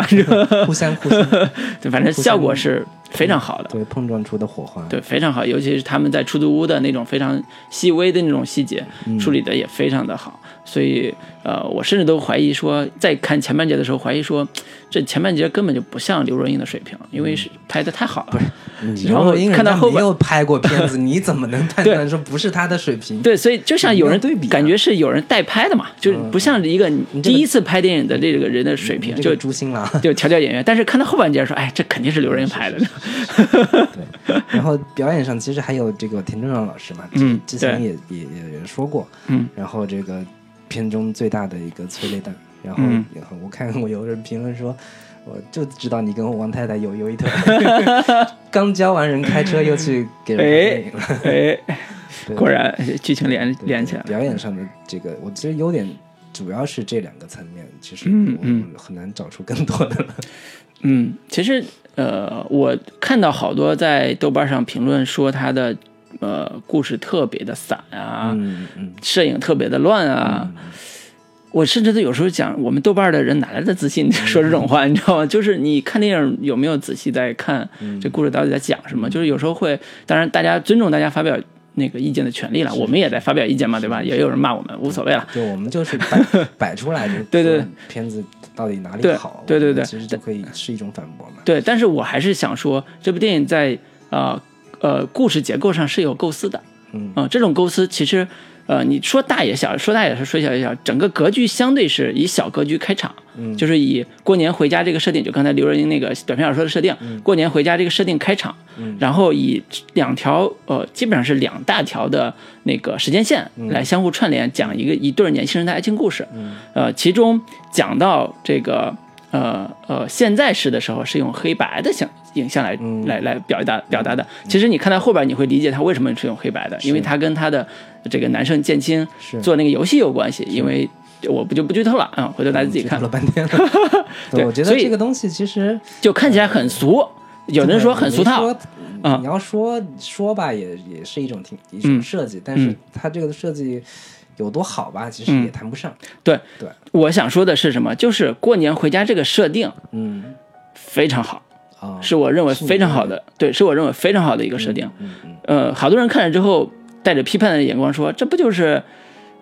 互 相互相，对，反正效果是非常好的，对，碰撞出的火花，对，非常好，尤其是他们在出租屋的那种非常细微的那种细节，处理的也非常的好，所以，呃，我甚至都怀疑说，在看前半节的时候，怀疑说，这前半节根本就不像刘若英的水平，因为是拍的太好了。不是然后看到后没有拍过片子，你怎么能判断说不是他的水平？对，所以就像有人对比，感觉是有人代拍的嘛，就是不像一个第一次拍电影的这个人的水平，就诛心了，就调教演员。但是看到后半截说，哎，这肯定是刘若英拍的。对，然后表演上其实还有这个田中壮老师嘛，嗯，之前也也也说过，嗯，然后这个片中最大的一个催泪弹，然后我看我有人评论说。我就知道你跟王太太有有一腿，刚教完人开车又去给人拍电影了，哎，果然剧情连连起来。表演上的这个，我觉得优点主要是这两个层面，其实我很难找出更多的了。嗯，其实呃，我看到好多在豆瓣上评论说他的呃故事特别的散啊，嗯嗯，摄影特别的乱啊。我甚至都有时候讲，我们豆瓣的人哪来的自信说这种话，你知道吗？就是你看电影有没有仔细在看这故事到底在讲什么？就是有时候会，当然大家尊重大家发表那个意见的权利了，我们也在发表意见嘛，对吧？也有人骂我们，无所谓了。对我们 就是摆摆出来的，对对，片子到底哪里好？对对对，其实就可以是一种反驳嘛。对，但是我还是想说，这部电影在呃呃故事结构上是有构思的，嗯这种构思其实。呃，你说大也小，说大也是，说小也小，整个格局相对是以小格局开场，嗯，就是以过年回家这个设定，就刚才刘若英那个短篇小说的设定，过年回家这个设定开场，嗯，然后以两条呃，基本上是两大条的那个时间线来相互串联，讲一个一对年轻人的爱情故事，嗯，呃，其中讲到这个呃呃现在式的时候是用黑白的像。影像来来来表达表达的，其实你看到后边，你会理解他为什么是用黑白的，因为他跟他的这个男生建青做那个游戏有关系。因为我不就不剧透了啊，回头大家自己看。了半天了，对，我觉得这个东西其实就看起来很俗，有人说很俗套啊。你要说说吧，也也是一种挺一种设计，但是它这个设计有多好吧，其实也谈不上。对对，我想说的是什么？就是过年回家这个设定，嗯，非常好。是我认为非常好的，对，是我认为非常好的一个设定。呃，好多人看了之后带着批判的眼光说：“这不就是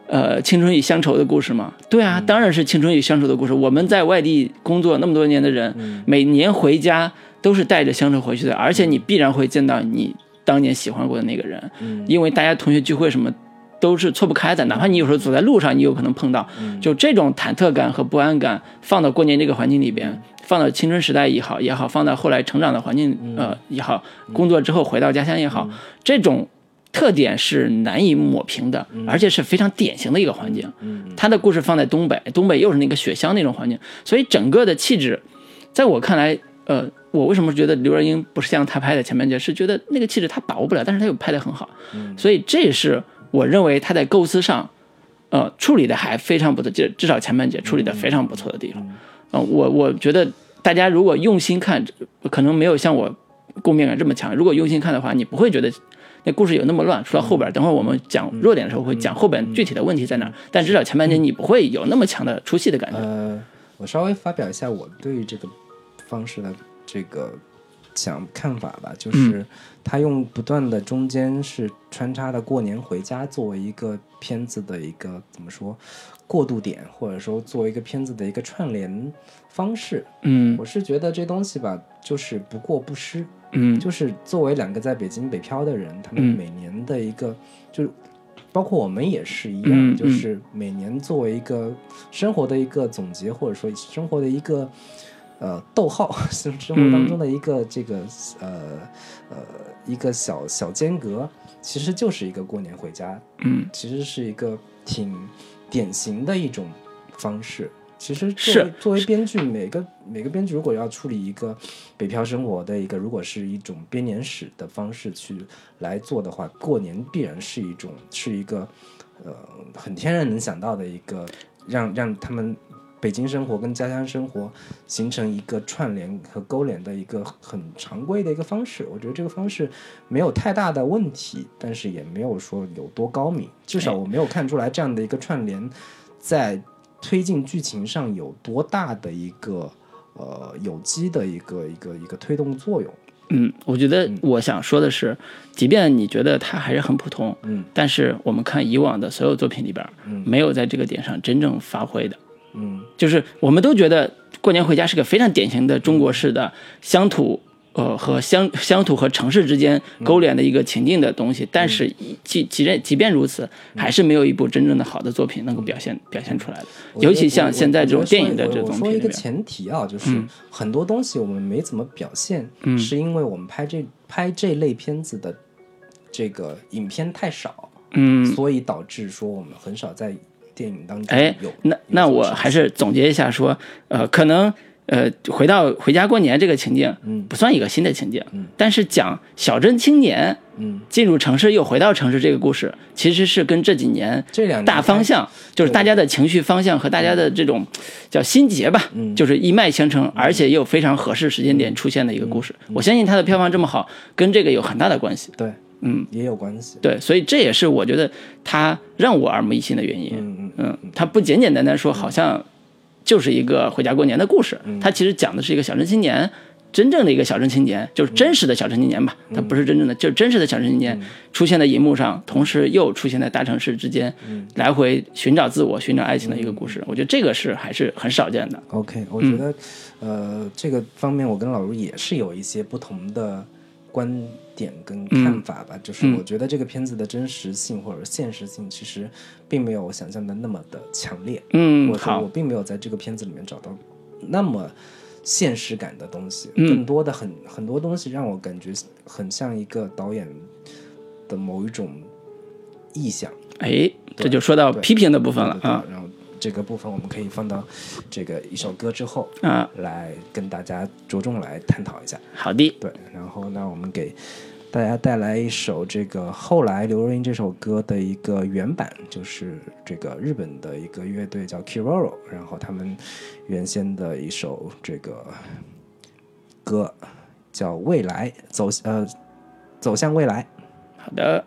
呃青春与乡愁的故事吗？”对啊，当然是青春与乡愁的故事。我们在外地工作那么多年的人，每年回家都是带着乡愁回去的，而且你必然会见到你当年喜欢过的那个人，因为大家同学聚会什么都是错不开的。哪怕你有时候走在路上，你有可能碰到，就这种忐忑感和不安感放到过年这个环境里边。放到青春时代也好，也好，放到后来成长的环境呃也好，工作之后回到家乡也好，这种特点是难以抹平的，而且是非常典型的一个环境。他的故事放在东北，东北又是那个雪乡那种环境，所以整个的气质，在我看来，呃，我为什么觉得刘若英不是像他拍的前半截，是觉得那个气质他把握不了，但是他又拍得很好，所以这也是我认为他在构思上，呃，处理的还非常不错，就至少前半截处理的非常不错的地方。嗯，我我觉得大家如果用心看，可能没有像我共鸣感这么强。如果用心看的话，你不会觉得那故事有那么乱。除了后边，等会儿我们讲弱点的时候会讲后边具体的问题在哪。但至少前半节你不会有那么强的出戏的感觉。呃，我稍微发表一下我对这个方式的这个讲看法吧，就是他用不断的中间是穿插的过年回家作为一个片子的一个怎么说？过渡点，或者说作为一个片子的一个串联方式，嗯，我是觉得这东西吧，就是不过不失，嗯，就是作为两个在北京北漂的人，他们每年的一个，就是包括我们也是一样，就是每年作为一个生活的一个总结，或者说生活的一个呃逗号，生 生活当中的一个这个呃呃一个小小间隔，其实就是一个过年回家，嗯，其实是一个挺。典型的一种方式，其实作为作为编剧，每个每个编剧如果要处理一个北漂生活的一个，如果是一种编年史的方式去来做的话，过年必然是一种是一个呃很天然能想到的一个让让他们北京生活跟家乡生活形成一个串联和勾连的一个很常规的一个方式。我觉得这个方式没有太大的问题，但是也没有说有多高明。至少我没有看出来这样的一个串联，在推进剧情上有多大的一个呃有机的一个一个一个推动作用。嗯，我觉得我想说的是，即便你觉得它还是很普通，嗯，但是我们看以往的所有作品里边，嗯，没有在这个点上真正发挥的，嗯，就是我们都觉得过年回家是个非常典型的中国式的乡土。呃，和乡乡土和城市之间勾连的一个情境的东西，但是即即便即便如此，还是没有一部真正的好的作品能够表现表现出来的。尤其像现在这种电影的这种。我说一个前提啊，就是很多东西我们没怎么表现，是因为我们拍这拍这类片子的这个影片太少，嗯，所以导致说我们很少在电影当中哎，那那我还是总结一下说，呃，可能。呃，回到回家过年这个情境，嗯，不算一个新的情境，嗯，但是讲小镇青年，嗯，进入城市又回到城市这个故事，其实是跟这几年这两大方向，就是大家的情绪方向和大家的这种叫心结吧，嗯，就是一脉相承，而且又非常合适时间点出现的一个故事。嗯我相信它的票房这么好，跟这个有很大的关系。对，嗯，也有关系。对，所以这也是我觉得他让我耳目一新的原因。嗯嗯嗯，他不简简单单说好像就是一个回家过年的故事，他其实讲的是一个小镇青年。真正的一个小镇青年，就是真实的小镇青年吧，他不是真正的，就是真实的小镇青年出现在银幕上，同时又出现在大城市之间，来回寻找自我、寻找爱情的一个故事。我觉得这个是还是很少见的。OK，我觉得，呃，这个方面我跟老卢也是有一些不同的观点跟看法吧。就是我觉得这个片子的真实性或者现实性，其实并没有我想象的那么的强烈。嗯，或者我，并没有在这个片子里面找到那么现实感的东西，更多的很很多东西让我感觉很像一个导演的某一种意向。哎，这就说到批评的部分了啊。然后这个部分我们可以放到这个一首歌之后嗯，来跟大家着重来探讨一下。好的，对，然后那我们给大家带来一首这个后来刘若英这首歌的一个原版，就是这个日本的一个乐队叫 Kiroro，然后他们原先的一首这个歌叫《未来走呃走向未来》。好的。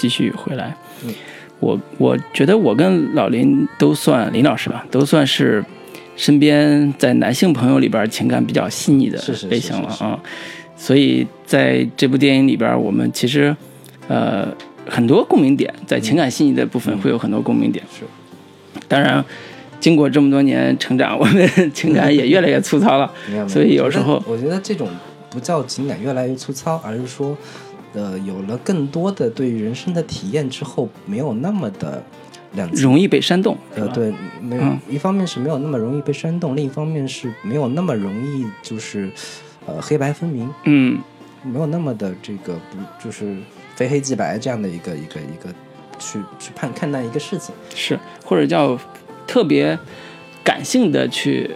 继续回来。我我觉得我跟老林都算林老师吧，都算是身边在男性朋友里边情感比较细腻的类型了是是啊。所以在这部电影里边，我们其实呃很多共鸣点，在情感细腻的部分会有很多共鸣点。是，当然经过这么多年成长，我们情感也越来越粗糙了所以有时候我觉得这种不叫情感越来越粗糙，而是说，呃，有了更多的对于人生的体验之后，没有那么的两容易被煽动，呃，对，没有、嗯。一方面是没有那么容易被煽动，另一方面是没有那么容易就是呃黑白分明，嗯，没有那么的这个不就是非黑即白这样的一个一个一个去去判看待一个事情。是，或者叫特别感性的去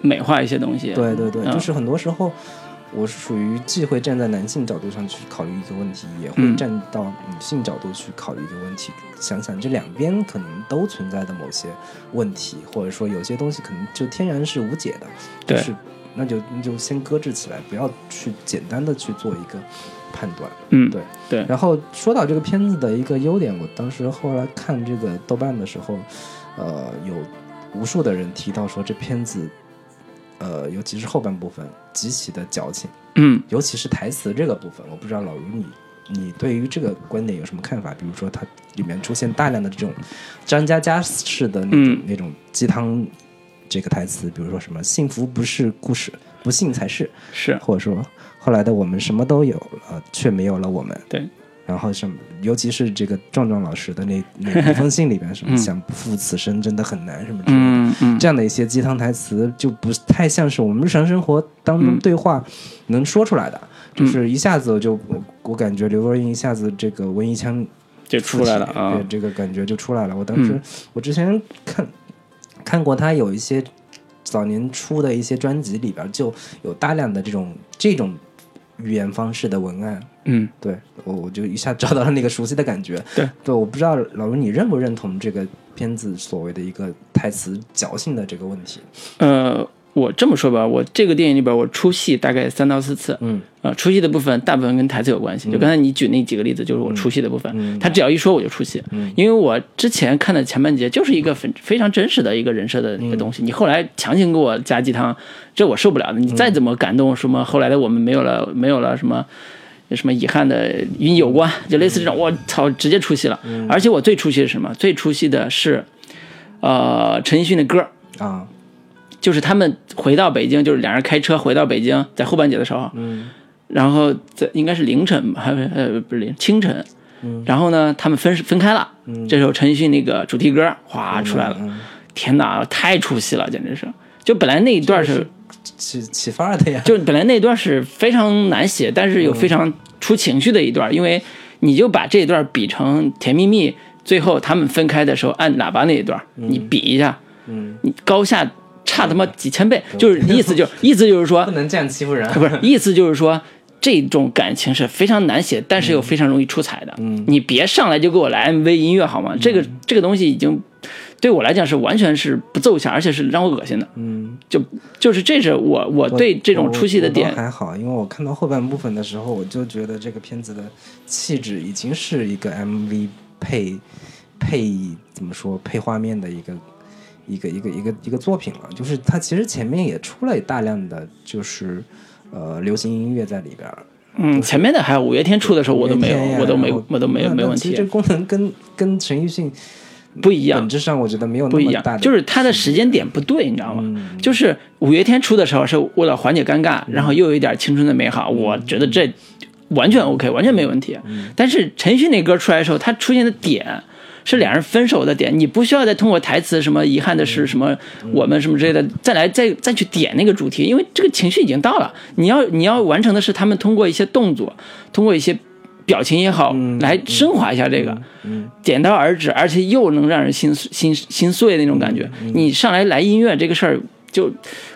美化一些东西。对对对，嗯。就是很多时候，我是属于既会站在男性角度上去考虑一个问题，也会嗯。站到女性角度去考虑一个问题，想想这两边可能都存在的某些问题，或者说有些东西可能就天然是无解的，对。就是那就那就先搁置起来，不要去简单的去做一个判断。嗯，对。对，然后说到这个片子的一个优点，我当时后来看这个豆瓣的时候，呃，有无数的人提到说这片子，呃，尤其是后半部分极其的矫情，嗯尤其是台词这个部分，我不知道老卢你你对于这个观点有什么看法？比如说它里面出现大量的这种张嘉佳式的那种、嗯那种鸡汤这个台词，比如说什么“幸福不是故事，不幸才是”，是，或者说后来的我们什么都有了，却没有了我们。对，然后什么，尤其是这个壮壮老师的那 那一封信里边，什么嗯想不负此生真的很难，什么之类的。嗯嗯，这样的一些鸡汤台词就不太像是我们日常生活当中嗯对话能说出来的，就是一下子我就我我感觉刘若英一下子这个文艺腔就出来了啊。对，这个感觉就出来了。我当时、嗯。我之前看看过他有一些早年出的一些专辑里边就有大量的这种这种语言方式的文案，嗯，对我我就一下找到了那个熟悉的感觉。对对，我不知道老卢你认不认同这个片子所谓的一个台词矫情的这个问题？呃，我这么说吧，我这个电影里边我出戏大概三到四次，嗯呃，出戏的部分大部分跟台词有关系。就刚才你举那几个例子，就是我出戏的部分。嗯他只要一说我就出戏，嗯因为我之前看的前半节就是一个非非常真实的一个人设的一个东西，你后来强行给我加鸡汤，这我受不了的。你再怎么感动，什么后来的我们没有了，没有了什么。什么遗憾的与你有关，就类似这种，我操，直接出戏了。而且我最出戏是什么？最出戏的是，呃，陈奕迅的歌，啊。就是他们回到北京，就是两人开车回到北京，在后半截的时候，嗯。然后在应该是凌晨吧，还呃不是凌清晨，嗯。然后呢，他们分分开了，嗯。这时候陈奕迅那个主题歌哗出来了，嗯。天哪，太出戏了，简直是！就本来那一段是，起起范儿的呀。就本来那段是非常难写，但是又非常出情绪的一段，因为你就把这一段比成《甜蜜蜜》最后他们分开的时候按喇叭那一段，你比一下，嗯，你高下差他妈几千倍，就是意思就 意思就是说不，能这样欺负人。不是意思就是说，这种感情是非常难写，但是又非常容易出彩的。嗯你别上来就给我来 MV 音乐好吗？这个这个东西已经对我来讲是完全是不奏效，而且是让我恶心的。嗯，就就是这是我我对这种出戏的点，还好，因为我看到后半部分的时候，我就觉得这个片子的气质已经是一个 MV 配配怎么说配画面的一个一个一个一个一个作品了。就是它其实前面也出了大量的就是呃流行音乐在里边儿，嗯，前面的还有五月天出的时候我都没有我都没我都没有没问题其实这，功能跟跟陈奕迅不一样本。质上我觉得没有不一样那么大的，，就是它的时间点不对，你知道吗？嗯就是五月天出的时候是为了缓解尴尬，然后又有一点青春的美好，我觉得这完全 OK，完全没问题。但是陈奕迅那歌出来的时候，他出现的点是两人分手的点，你不需要再通过台词什么遗憾的是什么我们什么之类的再来再再去点那个主题，因为这个情绪已经到了，你要你要完成的是他们通过一些动作，通过一些。表情也好，来升华一下这个，点到而止，而且又能让人心心心碎的那种感觉。你上来来音乐这个事儿，就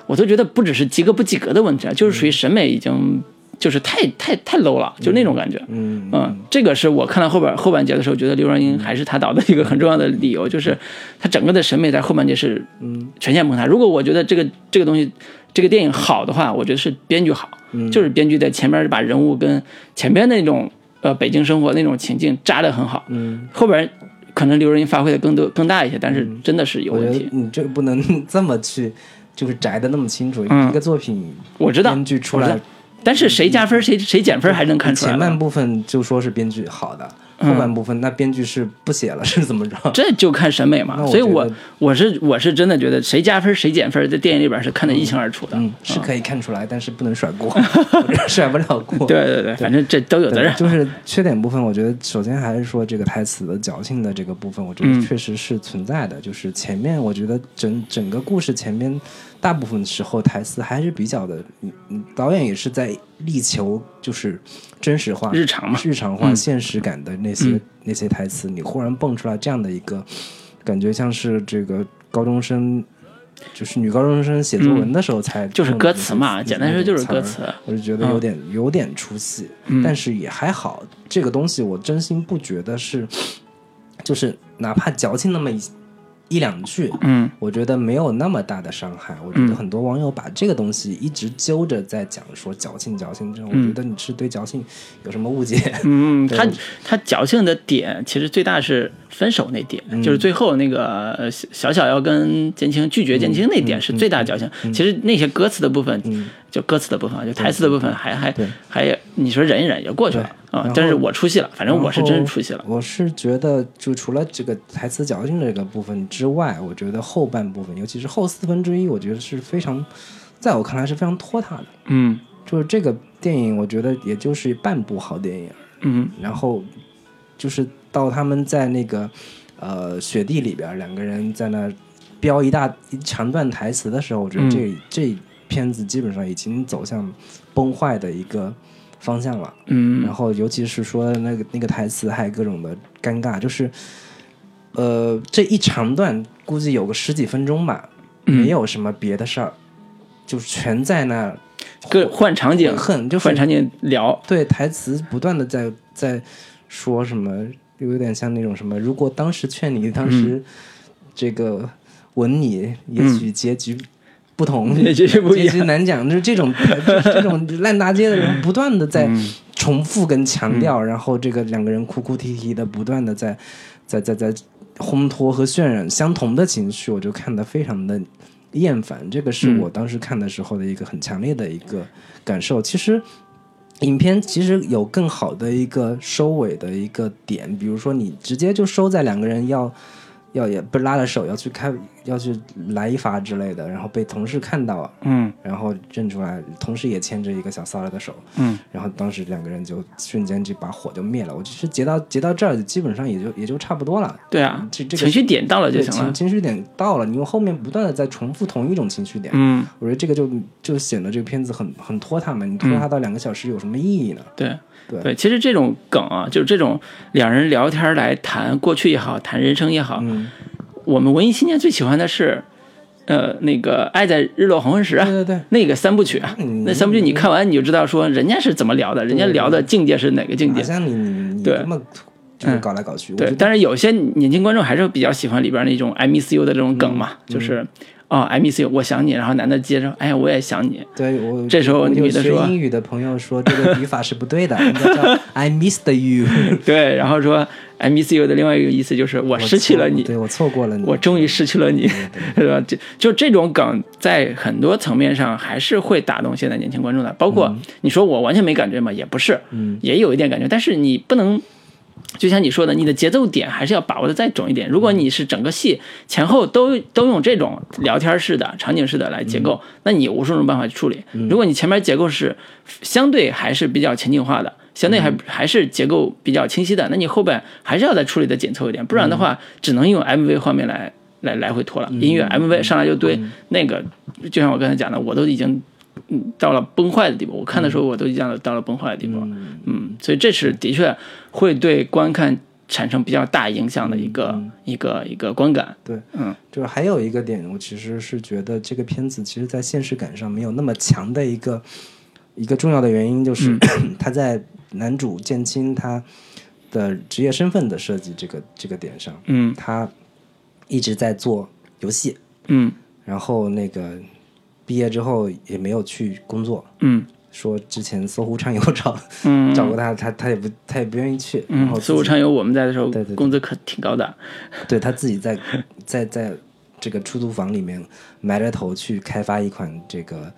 我都觉得不只是及格不及格的问题啊，就是属于审美已经就是太太太 low 了，就那种感觉。嗯嗯，这个是我看到后边后半节的时候，觉得刘若英还是她导的一个很重要的理由，就是她整个的审美在后半节是嗯。全线崩塌。如果我觉得这个这个东西这个电影好的话，我觉得是编剧好，嗯。就是编剧在前面把人物跟前边那种呃北京生活那种情境扎得很好，嗯。后边可能刘若英发挥的更多更大一些，但是真的是有问题。你这个不能 这么去，就是摘的那么清楚。嗯一个作品我知道编剧出来但是谁加分谁谁减分还能看出来。前半部分就说是编剧好的，嗯后半部分那编剧是不写了，是怎么着？这就看审美嘛所以我我是我是真的觉得谁加分谁减分，在电影里边是看得一清二楚的。嗯，是可以看出来，但是不能甩锅，甩不了锅。对对对，反正这都有责任。就是缺点部分，我觉得首先还是说这个台词的矫情的这个部分，我觉得嗯确实是存在的。就是前面我觉得整整个故事前面大部分时候台词还是比较的，嗯嗯，导演也是在力求就是真实化、日常嘛。日常化、嗯。现实感的那些、嗯。那些台词，你忽然蹦出来这样的一个感觉，像是这个高中生就是女高中生写作文的时候才嗯就是歌词嘛简单说就是歌词。嗯我就觉得有点、有点出戏，但是也还好。这个东西我真心不觉得是，就是哪怕矫情那么一一两句，嗯我觉得没有那么大的伤害。我觉得很多网友把这个东西一直揪着在讲，说矫情矫情这种，我觉得你是对矫情有什么误解？嗯，他他矫情的点其实最大是分手那点，嗯就是最后那个呃小小小要跟建青拒绝建青那点是最大的矫情。其实那些歌词的部分，嗯就歌词的部分，就台词的部分，还还对还你说忍一忍也过去了啊。但是我出戏了，反正我是真是出戏了。我是觉得，就除了这个台词矫情这个部分之外，我觉得后半部分，尤其是后四分之一，我觉得是非常，在我看来是非常拖沓的。嗯就是这个电影，我觉得也就是半部好电影。嗯然后就是到他们在那个呃雪地里边，两个人在那飙一大一长段台词的时候，我觉得这、这片子基本上已经走向崩坏的一个方向了。嗯然嗯后尤其是说那个那个台词还有各种的尴尬，就是呃这一长段估计有个十几分钟吧，嗯没有什么别的事儿，就全在那各换场景，恨，就是换场景聊。对台词不断的在在说什么，有点像那种什么，如果当时劝你，当嗯时这个吻你，也许结局不同，结局不一样结局难讲，就是这种 这种烂大街的人，不断的在嗯重复跟强调，然后这个两个人哭哭啼啼的，不断的在在在在烘托和渲染相同的情绪，我就看得非常的厌烦。这个是嗯我当时看的时候的一个很强烈的一个感受。其实。影片其实有更好的一个收尾的一个点，比如说你直接就收在两个人要要也不是拉着手要去开要去来一发之类的，然后被同事看到，嗯然后认出来，同事也牵着一个小骚扰的手，嗯然后当时两个人就瞬间这把火就灭了。我其实截到截到这儿，基本上也就也就差不多了。对啊，这这个情绪点到了就行了。情情绪点到了，你用后面不断的在重复同一种情绪点，嗯，我觉得这个就就显得这个片子很很拖沓嘛。你拖沓到两个小时有什么意义呢？对。对。对，其实这种梗啊，就是这种两人聊天来谈过去也好，谈人生也好，嗯，我们文艺青年最喜欢的是，呃，那个《爱在日落黄昏时》啊，对对对，那个三部曲啊，嗯那三部曲你看完你就知道说人家是怎么聊的，人家聊的境界是哪个境界。好像你你你对这么就是搞来搞去，我对但是有些年轻观众还是比较喜欢里边那种 I miss you 的这种梗嘛，嗯。就是哦 I miss you，我想你，然后男的接着哎呀我也想你，对我这时候女的说英语的朋友说这个语法是不对的，应该叫 I missed you，对，然后说 I miss you 的另外一个意思就是我失去了你，对我错过了你，我终于失去了你，是吧？就就这种梗，在很多层面上还是会打动现在年轻观众的。包括你说我完全没感觉嘛，也不是，嗯也有一点感觉，但是你不能。就像你说的，你的节奏点还是要把握的再准一点。如果你是整个戏前后都都用这种聊天式的、场景式的来结构，那你有无数种办法去处理。如果你前面结构是相对还是比较情景化的，相对还还是结构比较清晰的，那你后边还是要再处理的紧凑一点，不然的话，只能用 MV 画面来来来回拖了。音乐 MV 上来就堆那个，就像我刚才讲的，我都已经嗯到了崩坏的地步。我看的时候，我都已经到了崩坏的地步。了。嗯，所以这是的确会对观看产生比较大影响的一个、一个一个观感。对，嗯，就是还有一个点，我其实是觉得这个片子其实在现实感上没有那么强的一个一个重要的原因，就是、他在男主剑青他的职业身份的设计这个这个点上，嗯。他一直在做游戏，嗯。然后那个毕业之后也没有去工作，嗯。说之前搜狐畅游找嗯。找过他，他他也不他也不愿意去，然后嗯，搜狐畅游我们在的时候对对对。工资可挺高的。对他自己在在在这个出租房里面埋着头去开发一款这个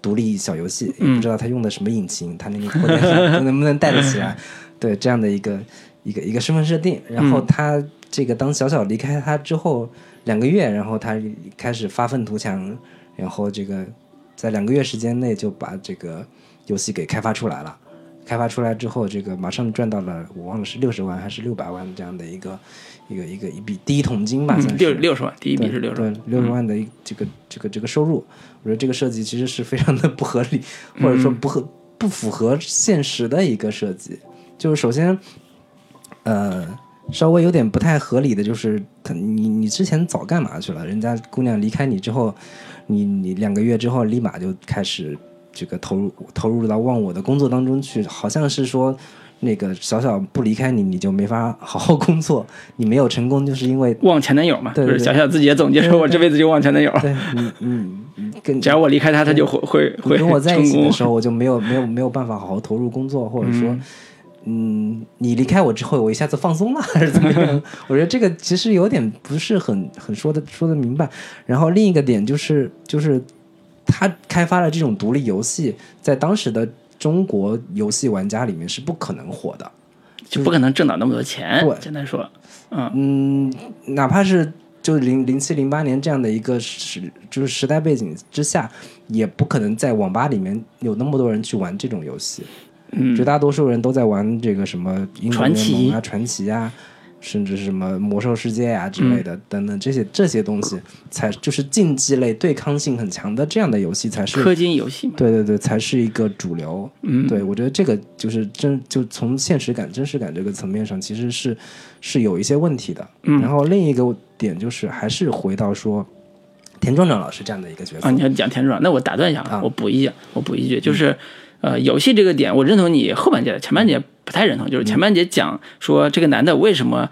独立小游戏，也不知道他用的什么引擎，他那个扩展上 能不能带得起来？对这样的一个一个一个身份设定，然后他这个当小小离开他之后两个月，然后他开始发愤图强，然后这个在两个月时间内就把这个游戏给开发出来了。开发出来之后，这个马上赚到了，我忘了是六十万还是六百万这样的一个一个一个一笔第一桶金吧，算嗯，是六六十万，第一笔是六十万。对六十万的一这个这个这个收入，我觉得这个设计其实是非常的不合理，或者说不合不符合现实的一个设计。就是首先，呃，稍微有点不太合理的就是，他你你之前早干嘛去了？人家姑娘离开你之后，你你两个月之后立马就开始这个投入投入到忘我的工作当中去，好像是说那个小小不离开你，你就没法好好工作，你没有成功就是因为忘前男友嘛，对对就是小小自己也总结说，我这辈子就忘前男友，对你你你跟只要我离开他，他就会会你会跟我在一起的时。候，我就没有没有没有办法好好投入工作，或者说，嗯，你离开我之后，我一下子放松了，还是怎么样？我觉得这个其实有点不是很很说的说的明白。然后另一个点就是就是他开发了这种独立游戏，在当时的中国游戏玩家里面是不可能火的。就不可能挣到那么多钱对。简单说，嗯，嗯，哪怕是就零零七零八年这样的一个时就是时代背景之下，也不可能在网吧里面有那么多人去玩这种游戏。嗯绝大多数人都在玩这个什么英雄传奇联盟啊、传奇啊，甚至是什么魔兽世界啊之类嗯的、等等这些这些东西，才就是竞技类、对抗性很强的这样的游戏才是氪金游戏嘛，对对对，才是一个主流。嗯，对我觉得这个就是真就从现实感、真实感这个层面上，其实是是有一些问题的。嗯然后另一个点就是还是回到说田壮壮老师这样的一个角色。啊，你要讲田壮，那我打断一下啊我补一下，我补一句，就是，呃，游戏这个点，我认同你后半截，前半截不太认同，就是前半截讲说这个男的为什么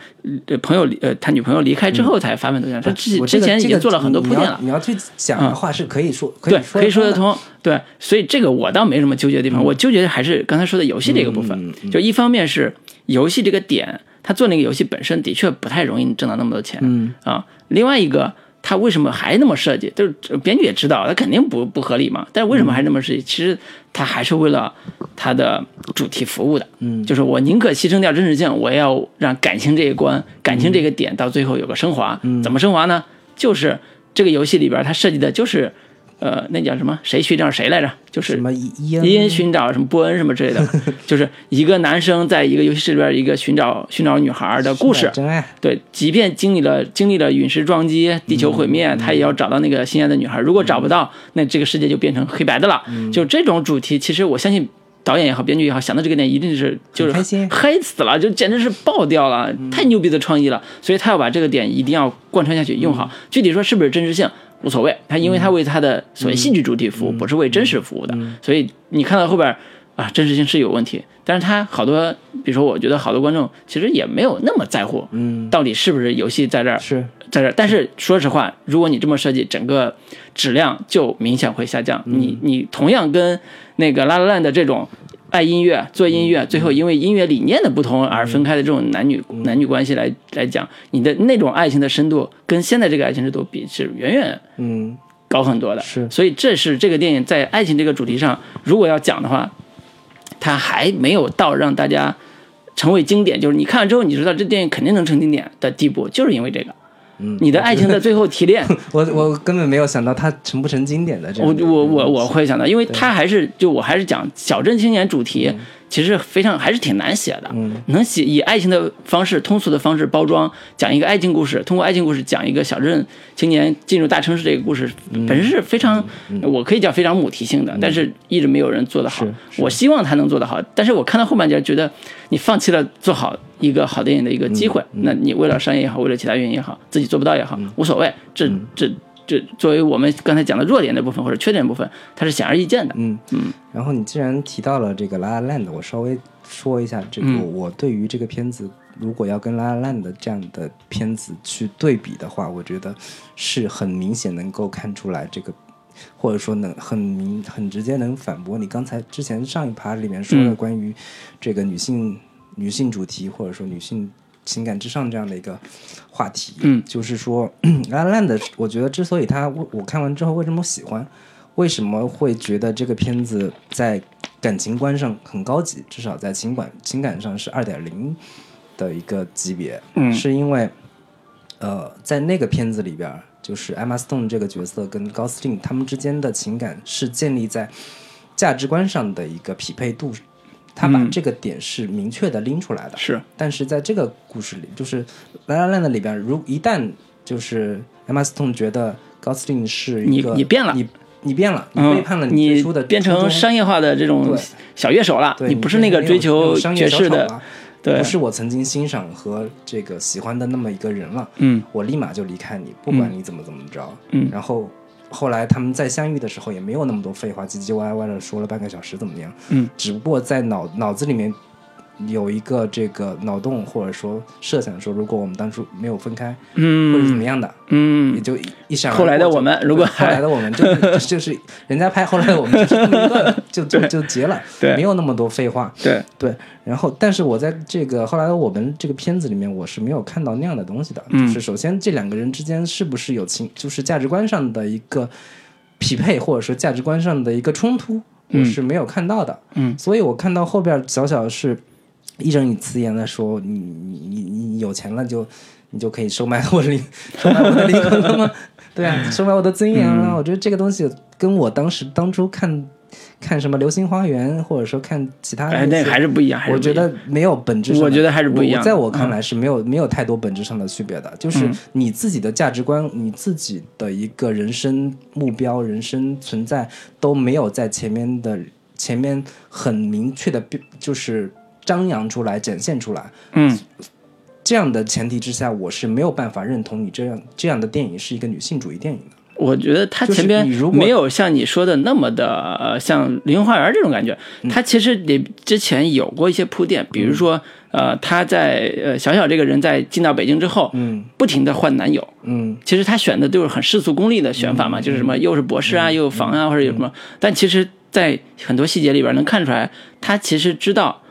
呃朋友呃他女朋友离开之后才发愤图强，他之之前已经做了很多铺垫了。嗯你要去讲的话是可以说，可对可以说得。通。对，所以这个我倒没什么纠结的地方，我纠结的还是刚才说的游戏这个部分。就一方面是游戏这个点，他做那个游戏本身的确不太容易挣到那么多钱。嗯啊，另外一个，他为什么还那么设计？就是呃编剧也知道，他肯定不不合理嘛。但是为什么还那么设计？其实他还是为了他的主题服务的。嗯就是我宁可牺牲掉真实性，我也要让感情这一关、感情这个点到最后有个升华。嗯怎么升华呢？就是这个游戏里边它设计的就是，呃，那叫什么？谁寻找谁来着？就是什么伊伊恩寻找什么波恩什么之类的，就是一个男生在一个游戏室里边一个寻找寻找女孩的故事。对，即便经历了经历了陨石撞击、地球毁灭，他也要找到那个心爱的女孩。如果找不到，那这个世界就变成黑白的了。就这种主题，其实我相信导演也好，编剧也好，想到这个点一定是就是很开心嗨死了，就简直是爆掉了，太牛逼的创意了。所以他要把这个点一定要贯穿下去，用好。具体说是不是真实性？无所谓，他因为他为他的所谓戏剧主体服务，不是为真实服务的，所以你看到后边啊，真实性是有问题，但是他好多，比如说我觉得好多观众其实也没有那么在乎，嗯，到底是不是游戏在这儿是。在这儿。但是说实话，如果你这么设计，整个质量就明显会下降。你你同样跟那个拉拉烂的这种爱音乐、做音乐，最后因为音乐理念的不同而分开的这种男女、男女关系来来讲，你的那种爱情的深度跟现在这个爱情深度比是远远嗯高很多的。是所以这是这个电影在爱情这个主题上，如果要讲的话，它还没有到让大家成为经典，就是你看了之后你知道这电影肯定能成经典的地步，就是因为这个。嗯，你的爱情的最后提炼，我我根本没有想到它成不成经典的这我我我会想到，因为它还是就我还是讲小镇青年主题，其实非常还是挺难写的。嗯。能写以爱情的方式、通俗的方式包装，讲一个爱情故事，通过爱情故事讲一个小镇青年进入大城市这个故事，嗯。本身是非常，我可以讲非常母题性的，但是一直没有人做得好我希望他能做得好，但是我看到后半截，觉得你放弃了做好一个好电影的一个机会，嗯。那你为了商业也好，为了其他原因也好，自己做不到也好，无所谓，这这。这作为我们刚才讲的弱点的部分或者缺点部分，它是显而易见的。嗯嗯。然后你既然提到了这个《拉拉 land》，我稍微说一下这个、嗯我对于这个片子，如果要跟《拉拉 land》这样的片子去对比的话，我觉得是很明显能够看出来这个。或者说能很明很直接能反驳你刚才之前上一趴里面说的嗯关于这个女性、女性主题或者说女性情感之上这样的一个话题，嗯。就是说《拉拉 land》，我觉得之所以他我我看完之后为什么喜欢，为什么会觉得这个片子在感情观上很高级，至少在情感情感上是二点零的一个级别，嗯。是因为呃，在那个片子里边，就是艾玛斯顿这个角色跟高斯汀他们之间的情感是建立在价值观上的一个匹配度，他把嗯。这个点是明确的拎出来的，是，但是在这个故事里，就是《La La Land》里边，如一旦就是艾玛斯顿觉得高斯汀是一你个你变了。你你变了，你嗯，背叛了你最初的变成商业化的这种对。小乐手了，对你不是那个追求爵士的，对。不是我曾经欣赏和这个喜欢的那么一个人了，嗯。我立马就离开你，不管你怎么怎么着。嗯。然后后来他们再相遇的时候，也没有那么多废话，唧唧歪歪的说了半个小时怎么样？嗯，只不过在脑脑子里面有一个这个脑洞，或者说设想说，如果我们当初没有分开，嗯，或者怎么嗯样的？嗯也嗯，就一一闪而过。后来的我们如果后来的我们就就 就是人家拍后来的我们就是这么一段就 就就结了，对没有那么多废话。对，对，然后但是我在这个后来的我们这个片子里面，我是没有看到那样的东西的。嗯就是首先这两个人之间是不是有情，就是价值观上的一个匹配，或者说价值观上的一个冲突，我是没有看到的。嗯所以我看到后边小小是义正辞严的说：“你你你你有钱了就你就可以收买我的灵，收买我的灵魂了吗？对啊，收买我的尊严了。我觉得这个东西跟我当时当初看看什么《流星花园》，或者说看其他的哎，那个还是不一样，我觉得没有本质上，我觉得还是不一样我在我看嗯来是没有、没有太多本质上的区别的，就是嗯你自己的价值观、你自己的一个人生目标、人生存在都没有在前面的前面很明确的，就是张扬出来、展现出来。嗯。这样的前提之下，我是没有办法认同你这样这样的电影是一个女性主义电影的。我觉得他前边没有像你说的那么的呃像《灵魂花园》这种感觉，嗯。他其实也之前有过一些铺垫，比如说呃他在呃小小这个人在进到北京之后，嗯。不停的换男友，嗯。其实他选的都是很世俗功利的选法嘛，就是什么又是博士啊，又有房啊，或者有什么，但其实，在很多细节里边能看出来，他其实知道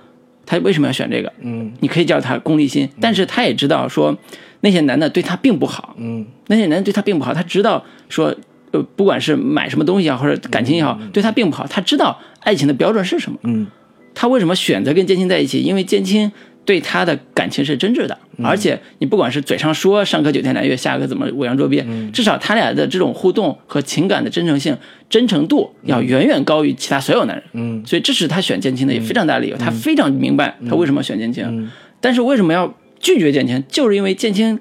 他为什么要选这个，嗯。你可以叫他功利心，但是他也知道说那些男的对他并不好，嗯。那些男的对他并不好，他知道说，呃，不管是买什么东西啊，或者感情也好，对他并不好，他知道爱情的标准是什么，嗯。他为什么选择跟建青在一起？因为建青对他的感情是真挚的，而且你不管是嘴上说上个九天揽月，下个怎么五洋捉鳖，至少他俩的这种互动和情感的真诚性、真诚度要远远高于其他所有男人。嗯所以这是他选建青的也非常大的理由，他非常明白他为什么要选建青，嗯但是为什么要拒绝建青？就是因为建青。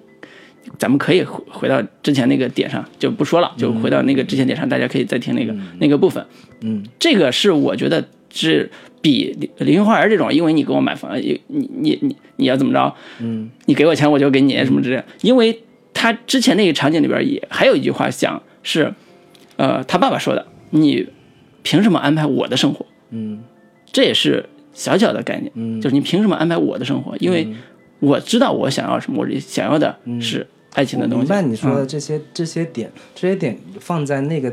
咱们可以回回到之前那个点上，就不说了，就回到那个之前点上，大家可以再听那个、那个部分。嗯这个是我觉得是比《林花花园》这种，因为你给我买房，你你你你你要怎么着，嗯你给我钱我就给你什么之类的。因为他之前那个场景里边也还有一句话讲是，呃，他爸爸说的，你凭什么安排我的生活？嗯这也是小小的概念，嗯就是你凭什么安排我的生活？因为我知道我想要什么，我想要的是爱情的东西。我明白你说的嗯这些、这些点，这些点放在那个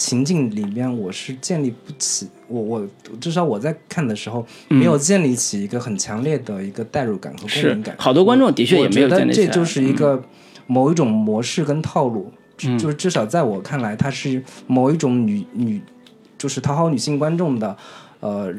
情境里面，我是建立不起。我我至少我在看的时候，没有建立起一个很强烈的一个代入感和共是鸣感。好多观众的确也没有建立起来。得这就是一个某一种模式跟套路，嗯就是至少在我看来，它是某一种女女，就是讨好女性观众的，呃，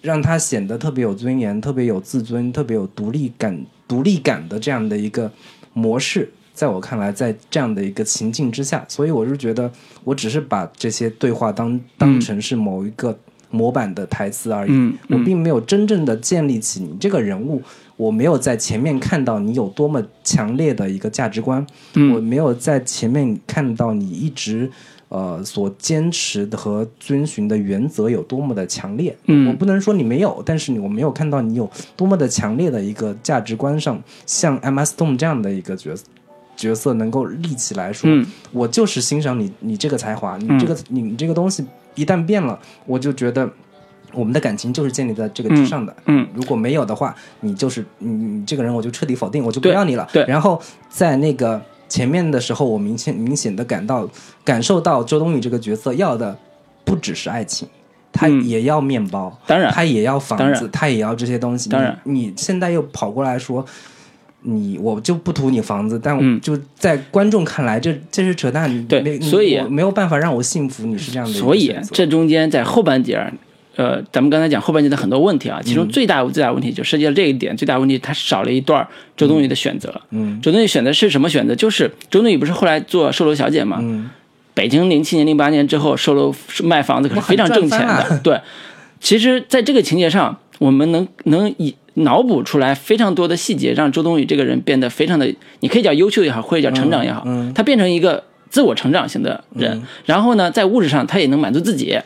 让她显得特别有尊严、特别有自尊、特别有独立感、独立感的这样的一个模式。在我看来，在这样的一个情境之下，所以我是觉得，我只是把这些对话当当成是某一个模板的台词而已。嗯我并没有真正的建立起你这个人物，我没有在前面看到你有多么强烈的一个价值观，嗯我没有在前面看到你一直呃所坚持的和遵循的原则有多么的强烈。嗯我不能说你没有，但是你我没有看到你有多么的强烈的一个价值观上，像 Emma Stone 这样的一个角色。角色能够立起来说，嗯。我就是欣赏你，你这个才华，你这个、你你这个东西一旦变了，我就觉得我们的感情就是建立在这个之上的。嗯。如果没有的话，你就是你你这个人我就彻底否定，我就不要你了。对。然后在那个前面的时候，我明显明显的感到感受到周冬雨这个角色要的不只是爱情。他嗯。也要面包，当然。他也要房子他也要这些东西。当然。你，你现在又跑过来说，你我就不图你房子，但嗯就在观众看来，这这是扯淡。对所以没有办法让我信服你是这样的所以这中间在后半截儿，呃，咱们刚才讲后半截的很多问题啊，嗯其中最大最大问题就涉及到这一点，最大问题它少了一段周冬雨的选择。嗯周冬雨选择是什么选择？就是周冬雨不是后来做售楼小姐嘛？嗯北京零七年、零八年之后，售楼卖房子可是非常挣钱的。对，其实在这个情节上，我们能能以脑补出来非常多的细节，让周冬雨这个人变得非常的，你可以叫优秀也好，或者叫成长也好，他变成一个自我成长型的人。然后呢，在物质上他也能满足自己，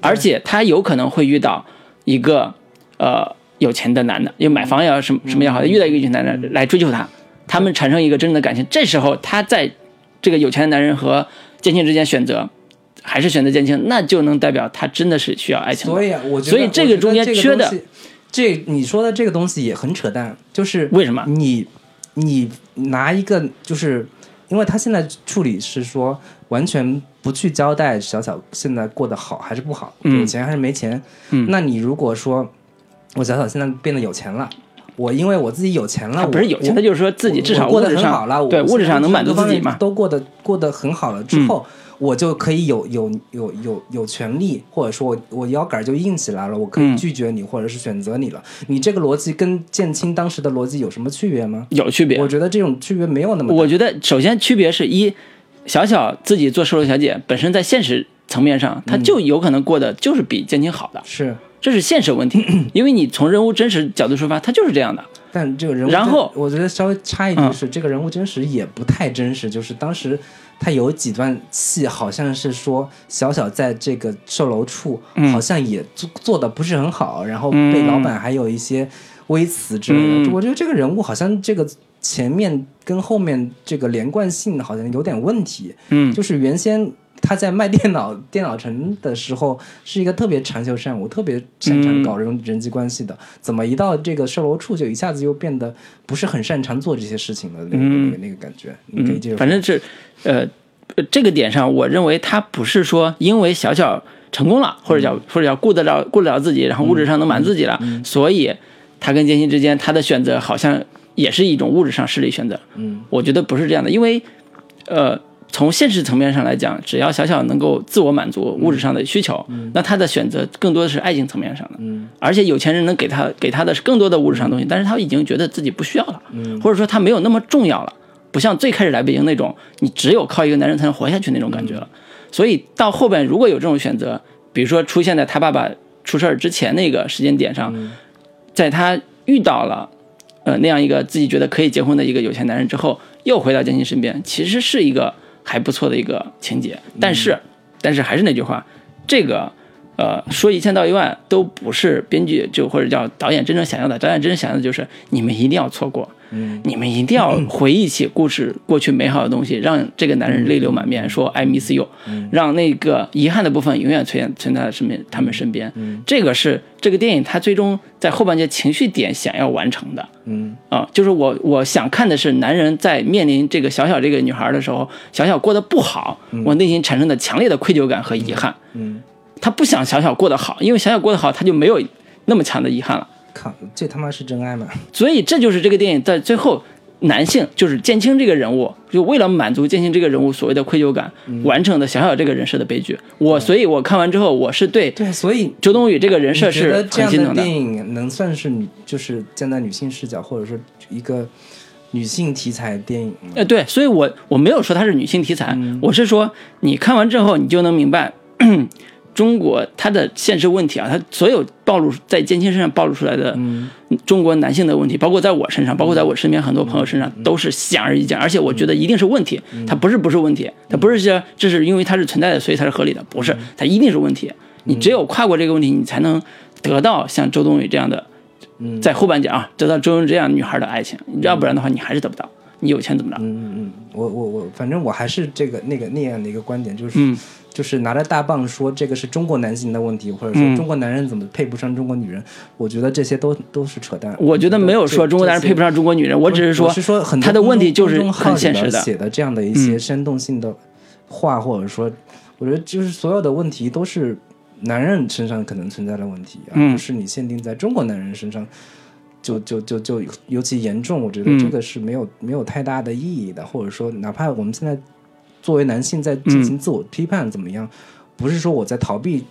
而且他有可能会遇到一个呃。有钱的男的，因为买房也好什么什么也好，遇到一个有钱男人来追求他，他们产生一个真正的感情。这时候他在这个有钱的男人和剑青之间选择，还是选择剑青，那就能代表他真的是需要爱情的。所以啊，我觉得所以这个中间缺的这你说的这个东西也很扯淡，就是为什么你你拿一个就是，因为他现在处理是说完全不去交代小小现在过得好还是不好，嗯有钱还是没钱。嗯那你如果说我小小现在变得有钱了。我因为我自己有钱了，不是有钱，他就是说自己至少过得很好了，对我物质上能满足自己嘛。都过得过得很好了之后，我就可以有有有有有权利，或者说我我腰杆就硬起来了，我可以嗯拒绝你，或者是选择你了。你这个逻辑跟建青当时的逻辑有什么区别吗？有区别我，觉得这种区别没有那么。我觉得首先区别是一，小小自己做售楼小姐本身在现实层面上，她就有可能过得就是比建青好的，是，这是现实问题。因为你从人物真实角度出发，她就是这样的。但这个人物，然后我觉得稍微插一句嗯是，这个人物真实也不太真实，就是当时。他有几段戏，好像是说小小在这个售楼处，嗯好像也做做的不是很好，然后被老板还有一些微词之类的。嗯我觉得这个人物好像这个前面跟后面这个连贯性好像有点问题。嗯，就是原先他在卖电脑电脑城的时候是一个特别长袖善舞、特别擅嗯。长搞人人际关系的，怎么一到这个售楼处就一下子又变得不是很擅长做这些事情的那个、嗯。那个感觉？你可以接着说、反正是，呃，呃这个点上，我认为他不是说因为小小成功了，或者叫或者叫顾得了顾得了自己，然后物质上能满足自己了，所以他跟建新之间他的选择好像也是一种物质上势力选择。嗯。我觉得不是这样的，因为呃，从现实层面上来讲，只要小小能够自我满足物质上的需求，那他的选择更多的是爱情层面上的。嗯。而且有钱人能给他给他的是更多的物质上的东西，但是他已经觉得自己不需要了，嗯。或者说他没有那么重要了，不像最开始来北京那种你只有靠一个男人才能活下去那种感觉了。所以到后边如果有这种选择，比如说出现在他爸爸出事儿之前那个时间点上，在他遇到了呃那样一个自己觉得可以结婚的一个有钱男人之后，又回到建新身边，其实是一个还不错的一个情节。但是，但是还是那句话，这个呃说一千道一万都不是编剧就或者叫导演真正想要的，导演真正想要的就是你们一定要错过。嗯。你们一定要回忆起故事过去美好的东西，让这个男人泪流满面，说 I miss you，嗯。让那个遗憾的部分永远存在存在身边他们身边。嗯。这个是这个电影它最终在后半截情绪点想要完成的。嗯。啊，就是我我想看的是男人在面临这个小小这个女孩的时候，小小过得不好，我内心产生的强烈的愧疚感和遗憾。嗯，他不想小小过得好，因为小小过得好，他就没有那么强的遗憾了。靠，这他妈是真爱吗？所以这就是这个电影在最后，男性就是建青这个人物，就为了满足建青这个人物所谓的愧疚感，完成的小小这个人设的悲剧。我所以，我看完之后，我是对对，所以周冬雨这个人设是这样的很心疼的。电影能算是女，就是站在女性视角，或者说一个女性题材电影吗？呃，对，所以我我没有说它是女性题材，嗯我是说你看完之后，你就能明白。中国它的现实问题啊，它所有暴露在建青身上暴露出来的嗯。中国男性的问题，包括在我身上，包括在我身边很多朋友身上，都是显而易见，而且我觉得一定是问题，它不是不是问题，它不是说这是因为它是存在的，所以它是合理的，不是，它一定是问题。你只有跨过这个问题，你才能得到像周冬雨这样的，在后半截啊，得到周冬雨这样女孩的爱情，要不然的话，你还是得不到。你有钱怎么着？嗯嗯嗯，我我我，反正我还是这个那个那样的一个观点，就是、嗯就是拿着大棒说这个是中国男性的问题，或者说嗯中国男人怎么配不上中国女人，我觉得这些都都是扯淡。我觉得没有说中国男人配不上，中国女人，我只是说是说很多他的问题就是很现实的。写的这样的一些煽动性的话，或者说，我觉得就是所有的问题都是男人身上可能存在的问题，而嗯不是你限定在中国男人身上。就就就就尤其严重，我觉得嗯。这个是没有、没有太大的意义的，或者说，哪怕我们现在作为男性在进行自我批判怎么样，不是说我在逃避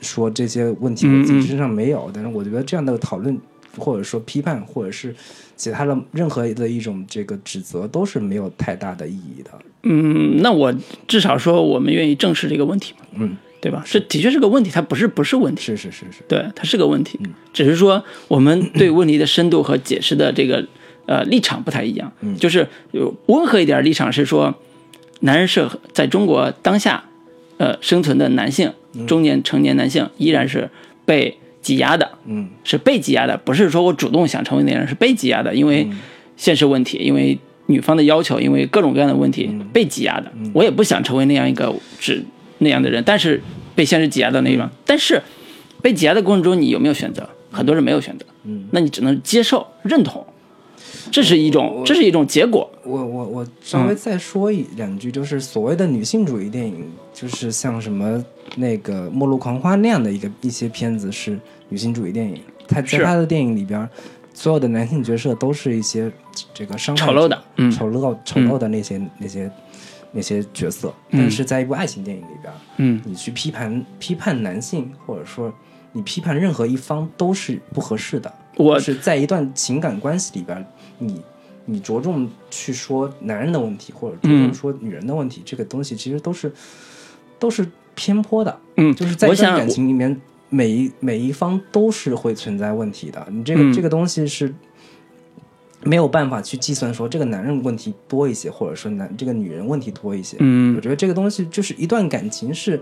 说这些问题嗯我自己身上没有，但是我觉得这样的讨论或者说批判或者是其他的任何的一种这个指责都是没有太大的意义的。嗯，那我至少说我们愿意正视这个问题嘛，嗯，对吧？是的确是个问题，它不是不是问题，是是是是，对，它是个问题，只是说我们对问题的深度和解释的这个呃立场不太一样。就是有温和一点的立场是说，男人是在中国当下呃生存的男性，中年成年男性依然是被挤压的，嗯。是被挤压的，不是说我主动想成为那样，是被挤压的，因为嗯。现实问题，因为女方的要求，因为各种各样的问题被挤压的。我也不想成为那样一个只那样的人，但是被现实挤压到那样。但是被挤压的过程中，你有没有选择？很多人没有选择，嗯，那你只能接受、认同，这是一种，这是一种结果。我我我稍微再说一两句，就是所谓的女性主义电影，就是像什么那个《末路狂花》那样的一个一些片子是女性主义电影。他在是他的电影里边，所有的男性角色都是一些这个伤害丑陋的嗯丑陋丑陋的那些、那些那些角色。但是在一部爱情电影里边，嗯你去批判批判男性，或者说你批判任何一方都是不合适的。我就是在一段情感关系里边，你你着重去说男人的问题，或者着重嗯说女人的问题，这个东西其实都是都是偏颇的。嗯，就是在一段感情里面，每一每一方都是会存在问题的。你这个、嗯这个东西是没有办法去计算说这个男人问题多一些，或者说男这个女人问题多一些。嗯我觉得这个东西就是一段感情是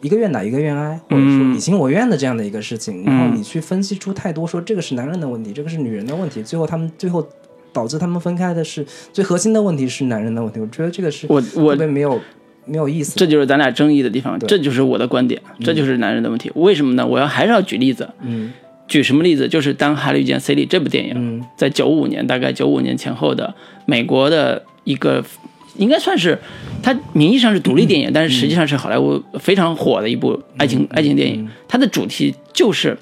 一个愿打一个愿挨，或者说嗯你情我愿的这样的一个事情，然后嗯你去分析出太多说这个是男人的问题，这个是女人的问题，最后他们最后导致他们分开的是最核心的问题是男人的问题。我觉得这个是我我特别没有没有意思。这就是咱俩争议的地方，对这就是我的观点，这就是男人的问题。为什么呢？我要还是要举例子，嗯举什么例子？就是《当哈利遇见 C 莉》这部电影，嗯。在九五年，大概九五年前后的美国的一个，应该算是它名义上是独立电影，但是实际上是好莱坞非常火的一部爱情、爱情电影。它的主题就是，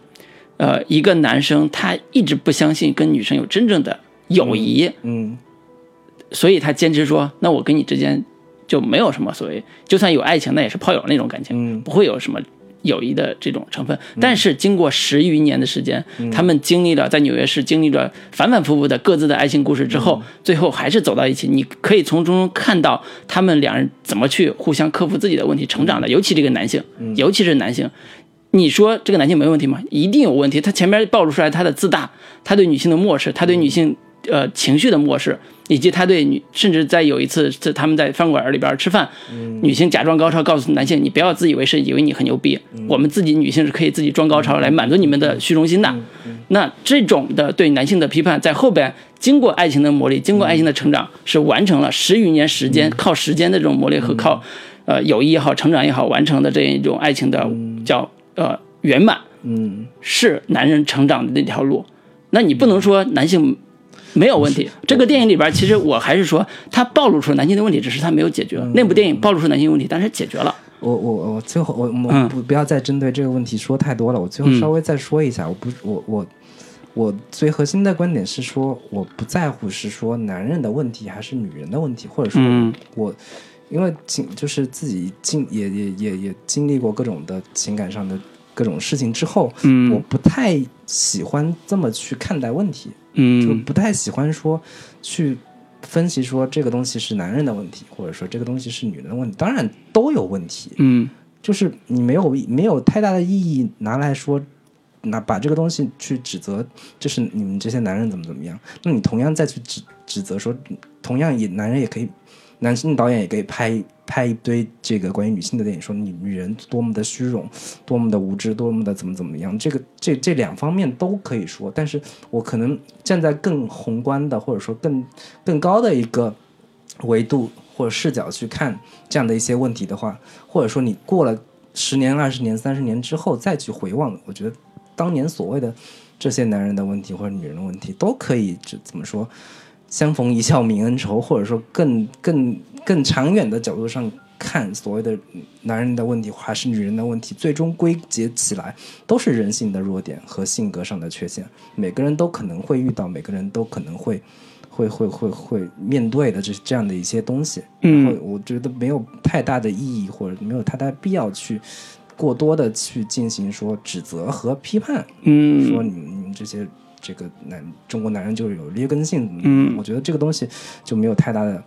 呃，一个男生他一直不相信跟女生有真正的友谊，嗯。所以他坚持说，那我跟你之间就没有什么所谓，就算有爱情，那也是炮友那种感情，嗯。不会有什么友谊的这种成分。但是经过十余年的时间，嗯他们经历了在纽约市经历了反反复复的各自的爱情故事之嗯后，最后还是走到一起。你可以从中看到他们两人怎么去互相克服自己的问题、成长的，尤其这个男性，嗯尤其是男性。你说这个男性没问题吗？一定有问题。他前面暴露出来他的自大，他对女性的漠视，他对女性呃情绪的漠视，以及他对女，甚至在有一次在他们在饭馆里边吃饭，女性假装高潮，告诉男性你不要自以为是，以为你很牛逼，我们自己女性是可以自己装高潮来满足你们的虚荣心的。那这种的对男性的批判，在后边经过爱情的磨砺，经过爱情的成长，是完成了十余年时间，靠时间的这种磨砺和靠呃友谊也好，成长也好，完成的这一种爱情的叫呃圆满。嗯是男人成长的那条路，那你不能说男性没有问题。这个电影里边，其实我还是说，他暴露出男性的问题，只是他没有解决。那部电影暴露出男性问题，但是解决了。我我我最后我我嗯不不要再针对这个问题说太多了，我最后嗯稍微再说一下，我不我我我最核心的观点是说，我不在乎是说男人的问题还是女人的问题，或者说嗯我。因为经就是自己经也也也也经历过各种的情感上的各种事情之后，嗯我不太喜欢这么去看待问题，就嗯不太喜欢说去分析说这个东西是男人的问题，或者说这个东西是女人的问题，当然都有问题，嗯。就是你没有没有太大的意义拿来说，拿把这个东西去指责，就是你们这些男人怎么怎么样，那你同样再去指指责说，同样也男人也可以，男性导演也可以拍拍一堆这个关于女性的电影，说你女人多么的虚荣，多么的无知，多么的怎么怎么样，这个这这两方面都可以说，但是我可能站在更宏观的或者说更更高的一个维度或者视角去看这样的一些问题的话，或者说你过了十年、二十年、三十年之后再去回望，我觉得当年所谓的这些男人的问题或者女人的问题，都可以这怎么说，相逢一笑泯恩仇，或者说更更更长远的角度上看，所谓的男人的问题还是女人的问题，最终归结起来都是人性的弱点和性格上的缺陷，每个人都可能会遇到，每个人都可能会。会会会会面对的这这样的一些东西，嗯然后我觉得没有太大的意义，或者没有太大必要去过多的去进行说指责和批判，说嗯你们你们这些这个男中国男人就是有劣根性，嗯我觉得这个东西就没有太大的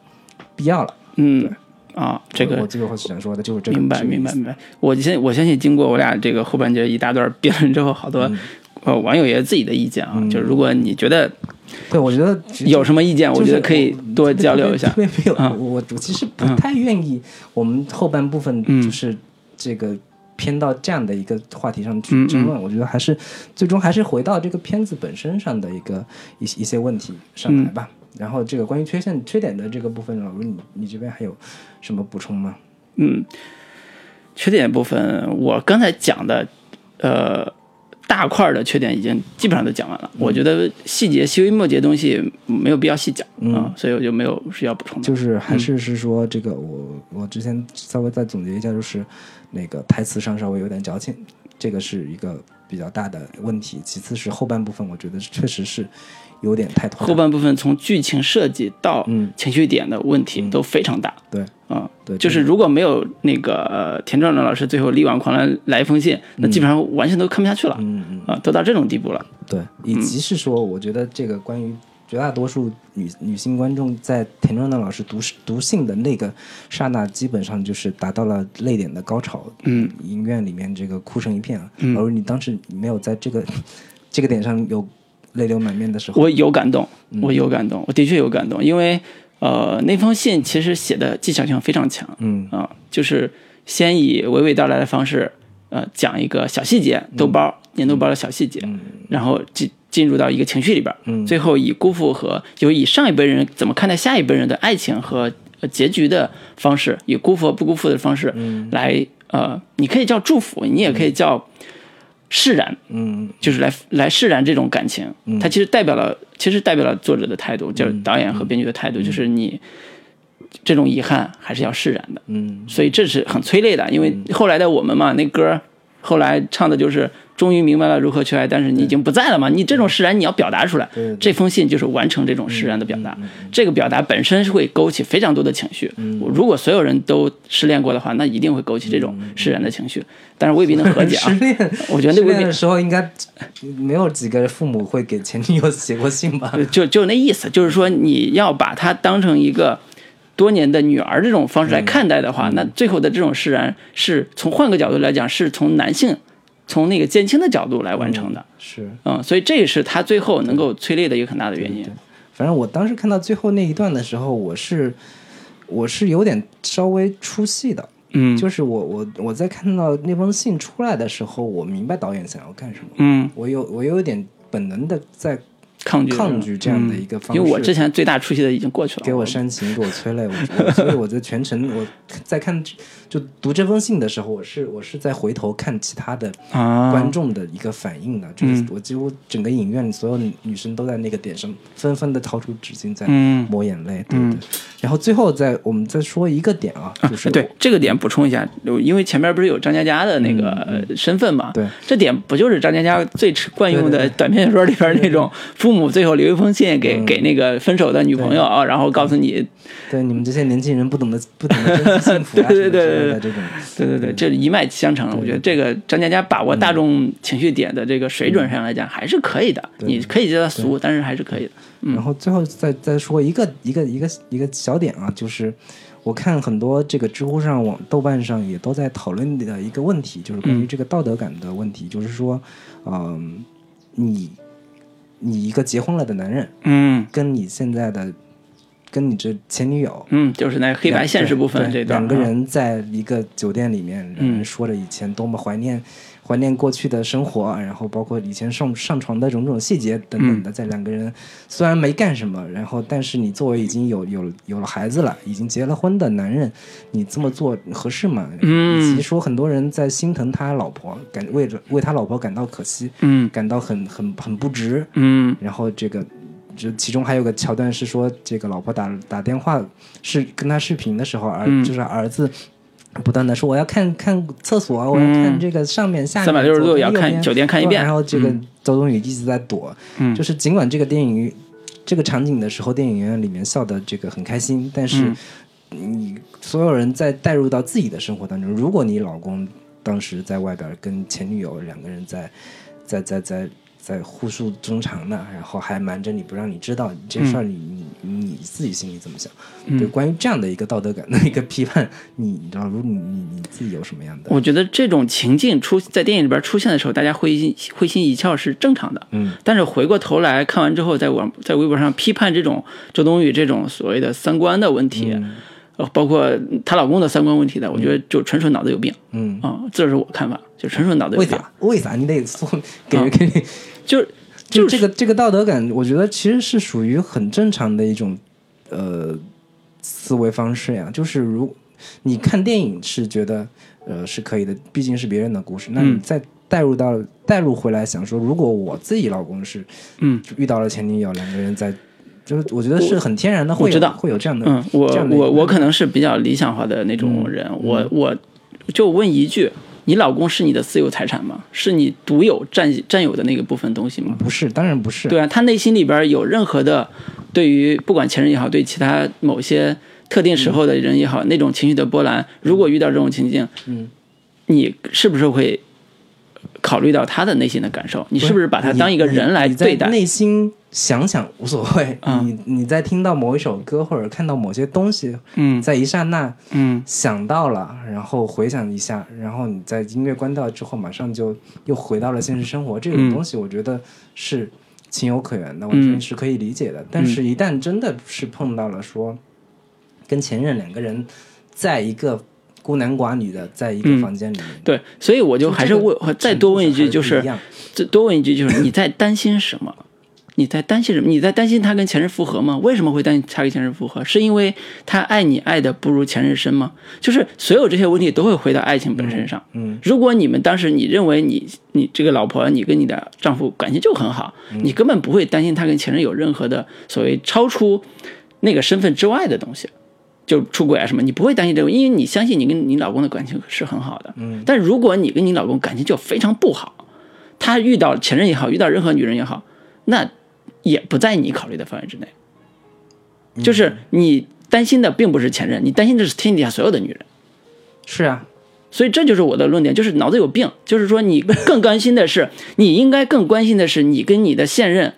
必要了。嗯啊，这个我我最后想说的就是这个，明白明白明白。我现我相信，经过我俩这个后半截一大段辩论之后，好多、呃网友也有自己的意见啊。嗯就是如果你觉得对，我觉得有什么意见，我就是觉得可以多交流一下没有，啊我我其实不太愿意我们后半部分嗯就是这个偏到这样的一个话题上去争论。我觉得还是最终还是回到这个片子本身上的一个一一些问题上来吧。然后这个关于缺陷缺点的这个部分，老卢你你这边还有什么补充吗？嗯，缺点部分我刚才讲的，呃，大块儿的缺点已经基本上都讲完了。我觉得细节细微末节东西没有必要细讲啊、所以我就没有需要补充的。就是还是是说这个我我之前稍微再总结一下，就是那个台词上稍微有点矫情，这个是一个比较大的问题。其次是后半部分，我觉得确实是有点太拖沓。后半部分从剧情设计到嗯情绪点的问题都非常大。对啊、对，就是如果没有那个呃田壮壮老师最后力挽狂澜来一封信，那基本上完全都看不下去了。嗯嗯啊，都到这种地步了。对，以及是说，我觉得这个关于绝大多数女女性观众在田壮壮老师读读信的那个刹那，基本上就是达到了泪点的高潮。嗯，影院里面这个哭成一片啊。嗯而你当时没有在这个 这个点上有泪流满面的时候，我有感动，嗯。我有感动，我的确有感动，因为呃那封信其实写的技巧性非常强嗯。啊、就是先以娓娓道来的方式，呃讲一个小细节，豆包粘豆包的小细节，然后进进入到一个情绪里边，嗯。最后以辜负和就以上一辈人怎么看待下一辈人的爱情和呃结局的方式，以辜负和不辜负的方式来呃，你可以叫祝福，你也可以叫释然，嗯就是来来释然这种感情，它其实代表了，其实代表了作者的态度，就是导演和编剧的态度，就是你这种遗憾还是要释然的，嗯。所以这是很催泪的，因为后来的我们嘛，那歌后来唱的就是终于明白了如何去爱，但是你已经不在了嘛，你这种释然你要表达出来这封信就是完成这种释然的表达，这个表达本身是会勾起非常多的情绪，如果所有人都失恋过的话，那一定会勾起这种释然的情绪，但是未必能和解啊。失，恋，我觉得那未必的时候应该没有几个父母会给前女友写过信吧？就就那意思，就是说你要把它当成一个多年的女儿这种方式来看待的话，那最后的这种释然是从换个角度来讲，是从男性从那个减轻的角度来完成的。是，嗯，所以这也是他最后能够催泪的一个很大的原因。反正我当时看到最后那一段的时候，我是我是有点稍微出戏的。嗯，就是我我我在看到那封信出来的时候，我明白导演想要干什么。嗯，我有我有点本能的在抗拒抗拒这样的一个方式，因为我之前最大出息的已经过去了。给我煽情，给我催泪，我我所以我在全程我在看就读这封信的时候，我是我是在回头看其他的啊，观众的一个反应的，就是我几乎整个影院里所有女女生都在那个点上纷纷的掏出纸巾在嗯抹眼泪，对对。然后最后再我们再说一个点啊，就是对这个点补充一下，因为前面不是有张嘉佳的那个呃身份嘛？对，这点不就是张嘉佳最惯用的短篇小说里边那种父母最后留一封信给给那个分手的女朋友啊，然后告诉你，对你们这些年轻人不懂得不懂得珍惜幸福啊 对对对什么之类对的这种，对对对，这一脉相承。我觉得这个张嘉佳把握大众情绪点的这个水准上来讲还是可以的，你可以觉得俗，但是还是可以的。然后最后再再说一个一个一个一个小点啊，就是我看很多这个知乎上、网豆瓣上也都在讨论的一个问题，就是关于这个道德感的问题，就是说，嗯，你你一个结婚了的男人，嗯跟你现在的跟你这前女友。嗯，就是那黑白现实部分这段，两个人在一个酒店里面，两人说着以前多么怀念、怀念过去的生活，然后包括以前上上床的种种细节等等的，在两个人虽然没干什么，然后但是你作为已经有有有了孩子了，已经结了婚的男人，你这么做合适吗？嗯。以及说很多人在心疼他老婆，感为着为他老婆感到可惜，嗯。感到很很很不值，嗯。然后这个，就其中还有个桥段是说，这个老婆打打电话是跟他视频的时候，儿、嗯。就是儿子不断的说我要看看厕所，我要看这个上面下面三百六十度也要看酒店看一遍。然后这个周冬雨一直在躲，嗯。就是尽管这个电影这个场景的时候，电影院里面笑的这个很开心，但是嗯。你所有人在带入到自己的生活当中，如果你老公当时在外边跟前女友两个人在在在在在互诉衷肠呢，然后还瞒着你不让你知道这事儿，你你你你自己心里怎么想？对，关于这样的一个道德感的一个批判，你你知道，如你你你自己有什么样的？我觉得这种情境出在电影里边出现的时候，大家会心会心一笑是正常的。嗯，但是回过头来看完之后，在网在微博上批判这种周冬雨这种所谓的三观的问题，呃包括她老公的三观问题的，我觉得就纯纯脑子有病嗯，啊、这是我看法，就纯纯脑子有病。为啥？为啥你得说给给你？就就就这个这个道德感，我觉得其实是属于很正常的一种呃思维方式呀。就是如你看电影是觉得呃是可以的，毕竟是别人的故事，那你嗯再带入到带入回来想说，如果我自己老公是嗯。遇到了前女友，两个人在，就是我觉得是很天然的会知道。会有这样的嗯，我我我可能是比较理想化的那种人，嗯。我我就问一句：你老公是你的私有财产吗？是你独有占占有的那个部分东西吗？不是，当然不是，对啊，他内心里边有任何的对于不管前任也好，对其他某些特定时候的人也好，那种情绪的波澜，如果遇到这种情境，嗯，你是不是会考虑到他的内心的感受？你是不是把他当一个人来对待？内心想想无所谓，嗯。你你在听到某一首歌或者看到某些东西，嗯。在一刹那嗯。想到了，然后回想一下，然后你在音乐关掉之后，马上就又回到了现实生活。这种嗯。东西，我觉得是情有可原的，完全是可以理解的。但是，一旦真的是碰到了说跟前任两个人在一个孤男寡女的在一个嗯。房间里面，对，所以我就还是问，再多问一句，就是多问一句，就是你在担心什么？你在担心什么？你在担心他跟前任复合吗？为什么会担心他跟前任复合？是因为他爱你爱的不如前任深吗？就是所有这些问题都会回到爱情本身上。嗯如果你们当时你认为你你这个老婆你跟你的丈夫感情就很好，嗯你根本不会担心他跟前任有任何的所谓超出那个身份之外的东西，就出轨啊什么，你不会担心这个，因为你相信你跟你老公的感情是很好的。嗯，但如果你跟你老公感情就非常不好，他遇到前任也好，遇到任何女人也好，那也不在你考虑的范围之内。就是你担心的并不是前任，你担心的是天底下所有的女人。是啊，所以这就是我的论点，就是脑子有病。就是说，你更关心的是，你应该更关心的是你跟你的现任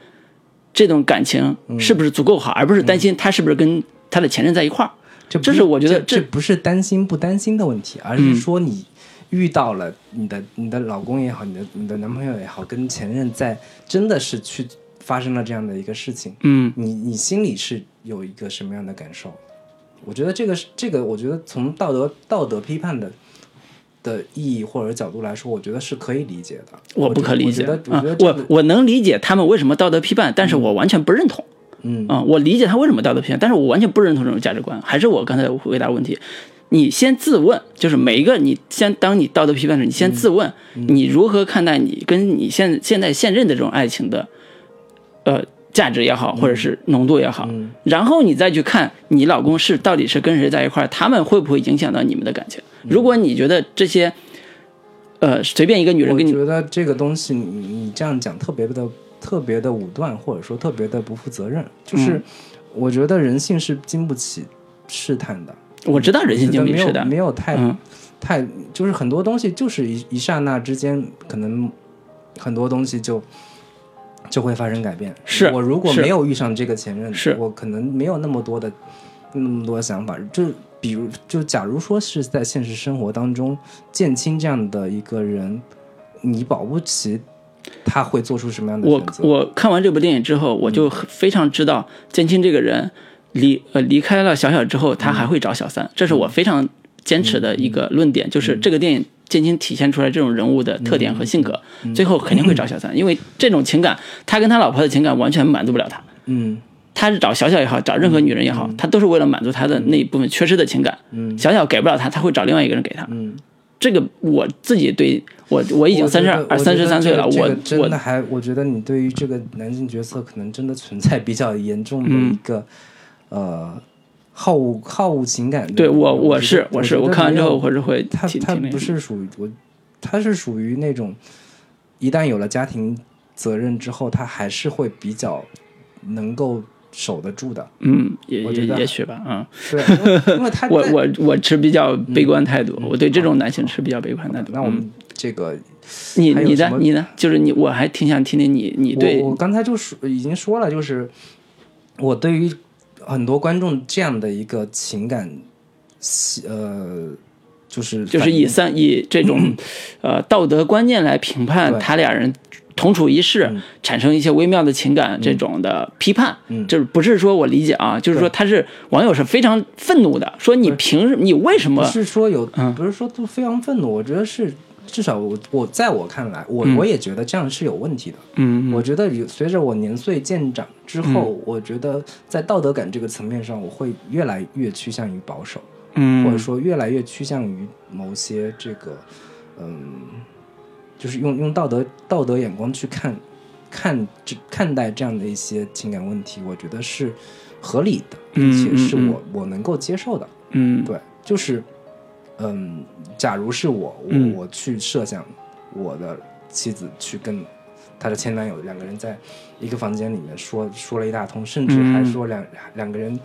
这种感情是不是足够好，而不是担心他是不是跟他的前任在一块儿。这是我觉得这这不是担心不担心的问题，而嗯是说你遇到了你的你的老公也好，你的你的男朋友也好，跟前任在真的是去发生了这样的一个事情，嗯你你心里是有一个什么样的感受？我觉得这个是这个，我觉得从道德道德批判的的意义或者角度来说，我觉得是可以理解的。我不可理解我我能理解他们为什么道德批判，但是我完全不认同。嗯啊、我理解他为什么道德批判，但是我完全不认同这种价值观。还是我刚才回答问题，你先自问，就是每一个你先当你道德批判时，你先自问，你如何看待你跟你现现在现任的这种爱情的，呃。价值也好，或者是浓度也好，然后你再去看你老公是到底是跟谁在一块儿，他们会不会影响到你们的感情？如果你觉得这些，呃，随便一个女人我跟你觉得这个东西你你这样讲特别的特别的武断，或者说特别的不负责任。就是嗯我觉得人性是经不起试探的，我知道人性经历是的没有，没有太、嗯太就是很多东西就是一一刹那之间，可能很多东西就就会发生改变。是我如果没有遇上这个前任，是我可能没有那么多的那么多想法。就比如，就假如说是在现实生活当中，建青这样的一个人，你保不齐他会做出什么样的我选择。我看完这部电影之后，我就非常知道建青这个人离呃离开了小小之后，他还会找小三，这是我非常坚持的一个论点，就是这个电影建青体现出来这种人物的特点和性格，最后肯定会找小三，因为这种情感，他跟他老婆的情感完全满足不了他。嗯。他是找小小也好，找任何女人也好，他都是为了满足他的那一部分缺失的情感。嗯小小给不了他，他会找另外一个人给他。嗯，这个我自己对我我已经三十二三十三岁了，我我觉得这个我真的还，我觉得你对于这个男性角色可能真的存在比较严重的嗯。一个、呃好无好恶情感的。对我我是我是我看完之后我是会他他不是属于我，他是属于那种一旦有了家庭责任之后，他还是会比较能够守得住的。嗯，也也我觉得也许吧，嗯，对，因为他 我我我持比较悲观态度，我对这种男性持比较悲观态度。嗯那我们这个你你还有什么的你呢？就是你，我还挺想听听你你对我我刚才就说已经说了，就是我对于很多观众这样的一个情感，呃，就是就是以三 以这种呃道德观念来评判他俩人同处一室，产生一些微妙的情感这种的批判，嗯。就是不是说我理解啊，就是说他是网友是非常愤怒的，说你凭什么你为什么不是说有，嗯。不是说都非常愤怒，我觉得是至少我我在我看来，我、我也觉得这样是有问题的。嗯我觉得有随着我年岁渐长之后，我觉得在道德感这个层面上，我会越来越趋向于保守，嗯。或者说越来越趋向于某些这个，嗯，就是用用道德道德眼光去看看这看待这样的一些情感问题，我觉得是合理的，并且是我我能够接受的。嗯。对，就是，嗯，假如是我，我、嗯。我去设想我的妻子去跟她的前男友两个人在一个房间里面说说了一大通，甚至嗯。还说两、两个人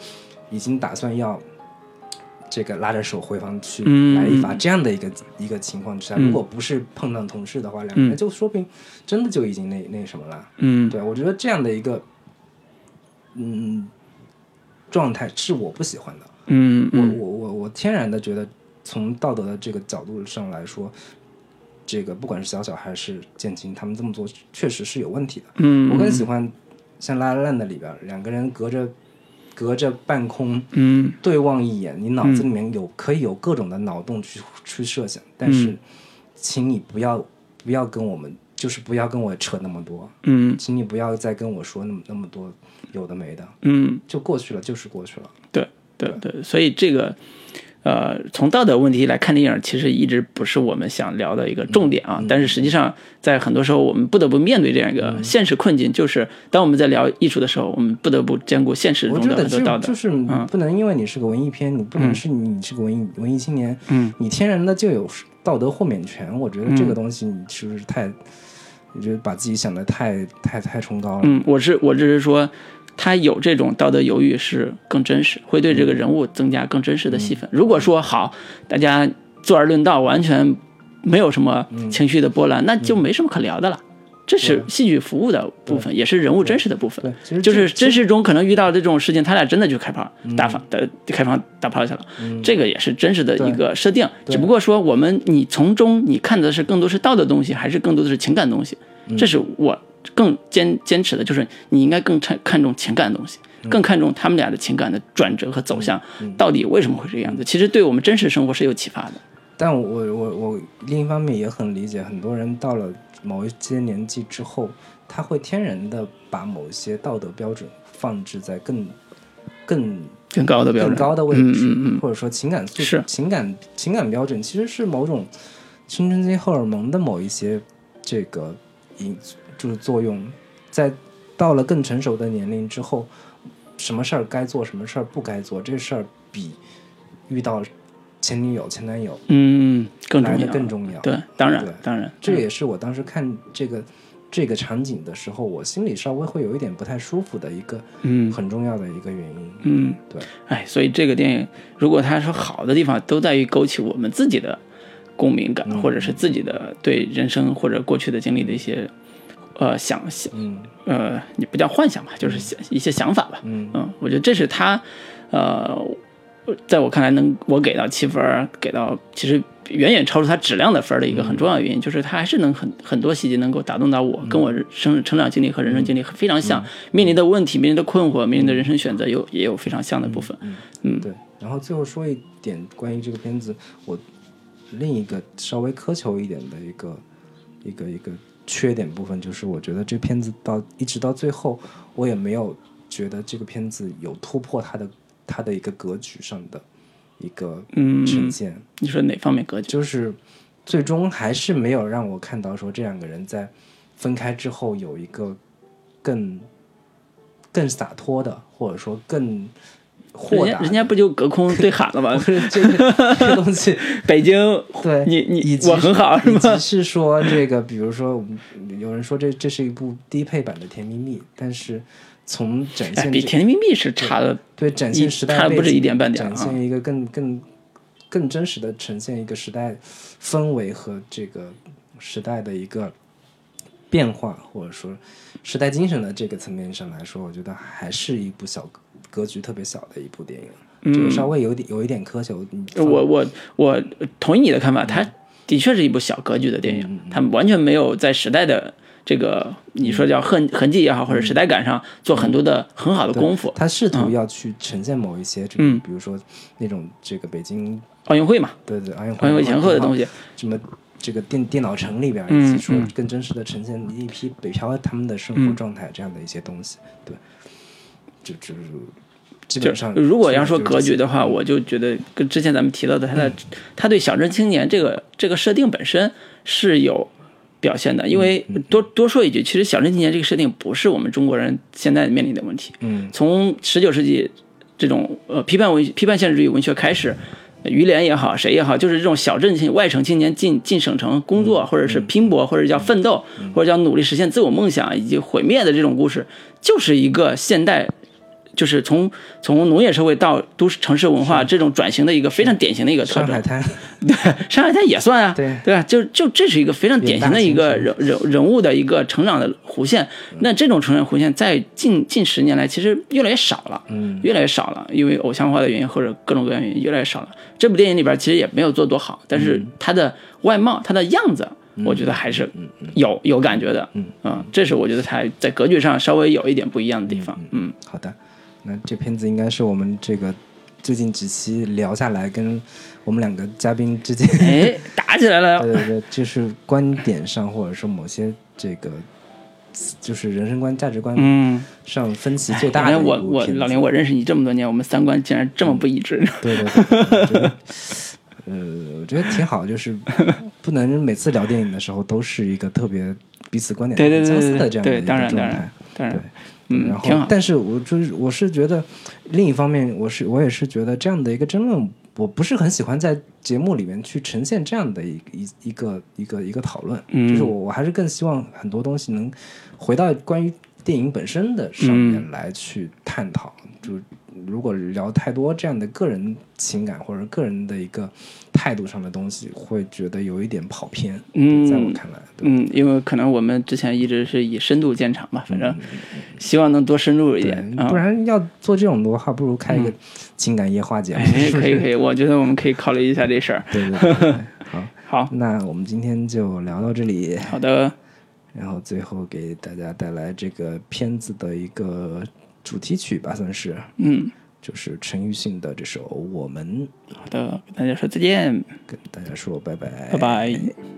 已经打算要这个拉着手回房去嗯。来一发、这样的一个一个情况之下，嗯。如果不是碰上同事的话，两个人嗯。就说不定真的就已经那那什么了。嗯。对我觉得这样的一个嗯状态是我不喜欢的。我嗯。我我我我天然的觉得，从道德的这个角度上来说，这个不管是小小还是建青，他们这么做确实是有问题的。嗯，我更喜欢像《拉拉烂》的里边，两个人隔着隔着半空嗯对望一眼，你脑子里面有、可以有各种的脑洞去去设想，但嗯是，请你不要不要跟我们，就是不要跟我扯那么多，嗯请你不要再跟我说那么那么多有的没的，嗯，就过去了，就是过去了。对对对，所以这个。呃，从道德问题来看电影，其实一直不是我们想聊的一个重点嗯啊。但是实际上，在很多时候，我们不得不面对这样一嗯个现实困境，就是当我们在聊艺术的时候，我们不得不兼顾现实中的道德。就是不能因为你是个文艺片，你不能是你是个文艺文艺青年，嗯，你天然的就有道德豁免权。我觉得这个东西你是不是太，我觉得把自己想的太太太崇高了。嗯，我是我只是说，他有这种道德犹豫是更真实，会对这个人物增加更真实的戏份。如果说好，大家坐而论道，完全没有什么情绪的波澜，那就没什么可聊的了。这是戏剧服务的部分，也是人物真实的部分。对，就是真实中可能遇到这种事情，他俩真的就开炮打放的开房打炮去了，这个也是真实的一个设定。只不过说我们你从中你看的是更多是道德东西，还是更多的是情感东西？这是我更坚坚持的，就是你应该更看看重情感的东西，更看重他们俩的情感的转折和走向，到底为什么会这个样子？其实对我们真实生活是有启发的。但我我我另一方面也很理解，很多人到了某一些年纪之后，他会天然的把某些道德标准放置在更更更高的标准，更高的位置，嗯嗯嗯。或者说情感素质情感情感标准，其实是某种青春期荷尔蒙的某一些这个影就是作用，在到了更成熟的年龄之后，什么事儿该做，什么事儿不该做，这事儿比遇到前女友、前男友嗯，更重来的要，更重要。对，当然当然，这也是我当时看这个这个场景的时候，我心里稍微会有一点不太舒服的一个嗯。很重要的一个原因。嗯，对，哎，所以这个电影如果它说好的地方，都在于勾起我们自己的共鸣感，嗯。或者是自己的对人生或者过去的经历的一些呃想想嗯。呃，你不叫幻想吧，就是想一些想法吧。嗯。嗯，我觉得这是他，呃，在我看来能我给到七分，给到其实远远超出他质量的分的一个很重要的原因，就是他还是能很很多细节能够打动到我，跟我生成长经历和人生经历非常像，面临的问题、面临的困惑、面临的人生选择有也有非常像的部分。嗯。对。然后最后说一点关于这个片子，我另一个稍微苛求一点的一个一个一个缺点部分，就是我觉得这片子到一直到最后，我也没有觉得这个片子有突破它的它的一个格局上的一个嗯，呈现。你说哪方面格局？就是最终还是没有让我看到说这两个人在分开之后有一个更更洒脱的，或者说更豁达。人家人家不就隔空对喊了吗？不是这个这个东西，北京，对你你我很好是吗？是说这个，比如说我们有人说这这是一部低配版的《甜蜜蜜》，但是从展哎，比《甜蜜蜜》是差的，对展现时代差不止背景一点半点啊展现一个更更更真实的呈现一个时代氛围和这个时代的一个变化，或者说时代精神的这个层面上来说，我觉得还是一部小格局特别小的一部电影。这个稍微有点有一点苛求。我我我同意你的看法，它的确是一部小格局的电影，它完全没有在时代的这个你说叫痕痕迹也好，或者时代感上做很多的很好的功夫。他试图要去呈现某一些这个，嗯。比如说那种这个北京奥运会嘛，对对奥运会奥运会前后的东西，什么这个电电脑城里边，嗯以及说嗯。更真实的呈现一批北漂他们的生活状态这样的一些东西，对，就就基本上如果要说格局的话，我就觉得跟之前咱们提到的他的他对小镇青年这个这个设定本身是有表现的。因为多多说一句，其实小镇青年这个设定不是我们中国人现在面临的问题。嗯从十九世纪这种呃批判文批判现实主义文学开始，于连也好，谁也好，就是这种小镇青外省青年进进省城工作，或者是拼搏，或者叫奋斗，或者叫努力实现自我梦想以及毁灭的这种故事，就是一个现代。就是从从农业社会到都市城市文化这种转型的一个非常典型的一个特征上海，滩，对，上海滩也算啊，对。对吧？就就这是一个非常典型的一个人人人物的一个成长的弧线。那这种成长弧线在近近十年来其实越来越少了，嗯。越来越少了，因为偶像化的原因或者各种各样原因越来越少了。这部电影里边其实也没有做多好，但是它的外貌、它的样子，我觉得还是有有感觉的，嗯。啊，这是我觉得它在格局上稍微有一点不一样的地方，嗯。好的，那这片子应该是我们这个最近几期聊下来，跟我们两个嘉宾之间，哎，打起来了 对，对对，就是观点上或者说某些这个就是人生观、价值观嗯。上分歧最大的我我老林，我认识你这么多年，我们三观竟然这么不一致。对对对，我觉得呃，我觉得挺好，就是不能每次聊电影的时候都是一个特别彼此观点对对对很相似对对对，的这样的一个当然当然。当然对，嗯，然，。后但是我就是我是觉得，另一方面，我是我也是觉得这样的一个争论，我不是很喜欢在节目里面去呈现这样的一一一个一个一个讨论，嗯就是我我还是更希望很多东西能回到关于电影本身的上嗯面来去探讨。就如果聊太多这样的个人情感或者个人的一个态度上的东西，会觉得有一点跑偏。嗯在我看来，嗯，因为可能我们之前一直是以深度见长吧，反正希望能多深入一点不。然要做这种的话，不如开一个情感夜话节目。哎，可以可以，我觉得我们可以考虑一下这事儿。对对对 对，好，好那我们今天就聊到这里，好的，然后最后给大家带来这个片子的一个主题曲吧，算是，嗯，就是陈奕迅的这首《我们。好的，跟大家说再见，》，跟大家说拜拜，拜拜。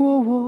你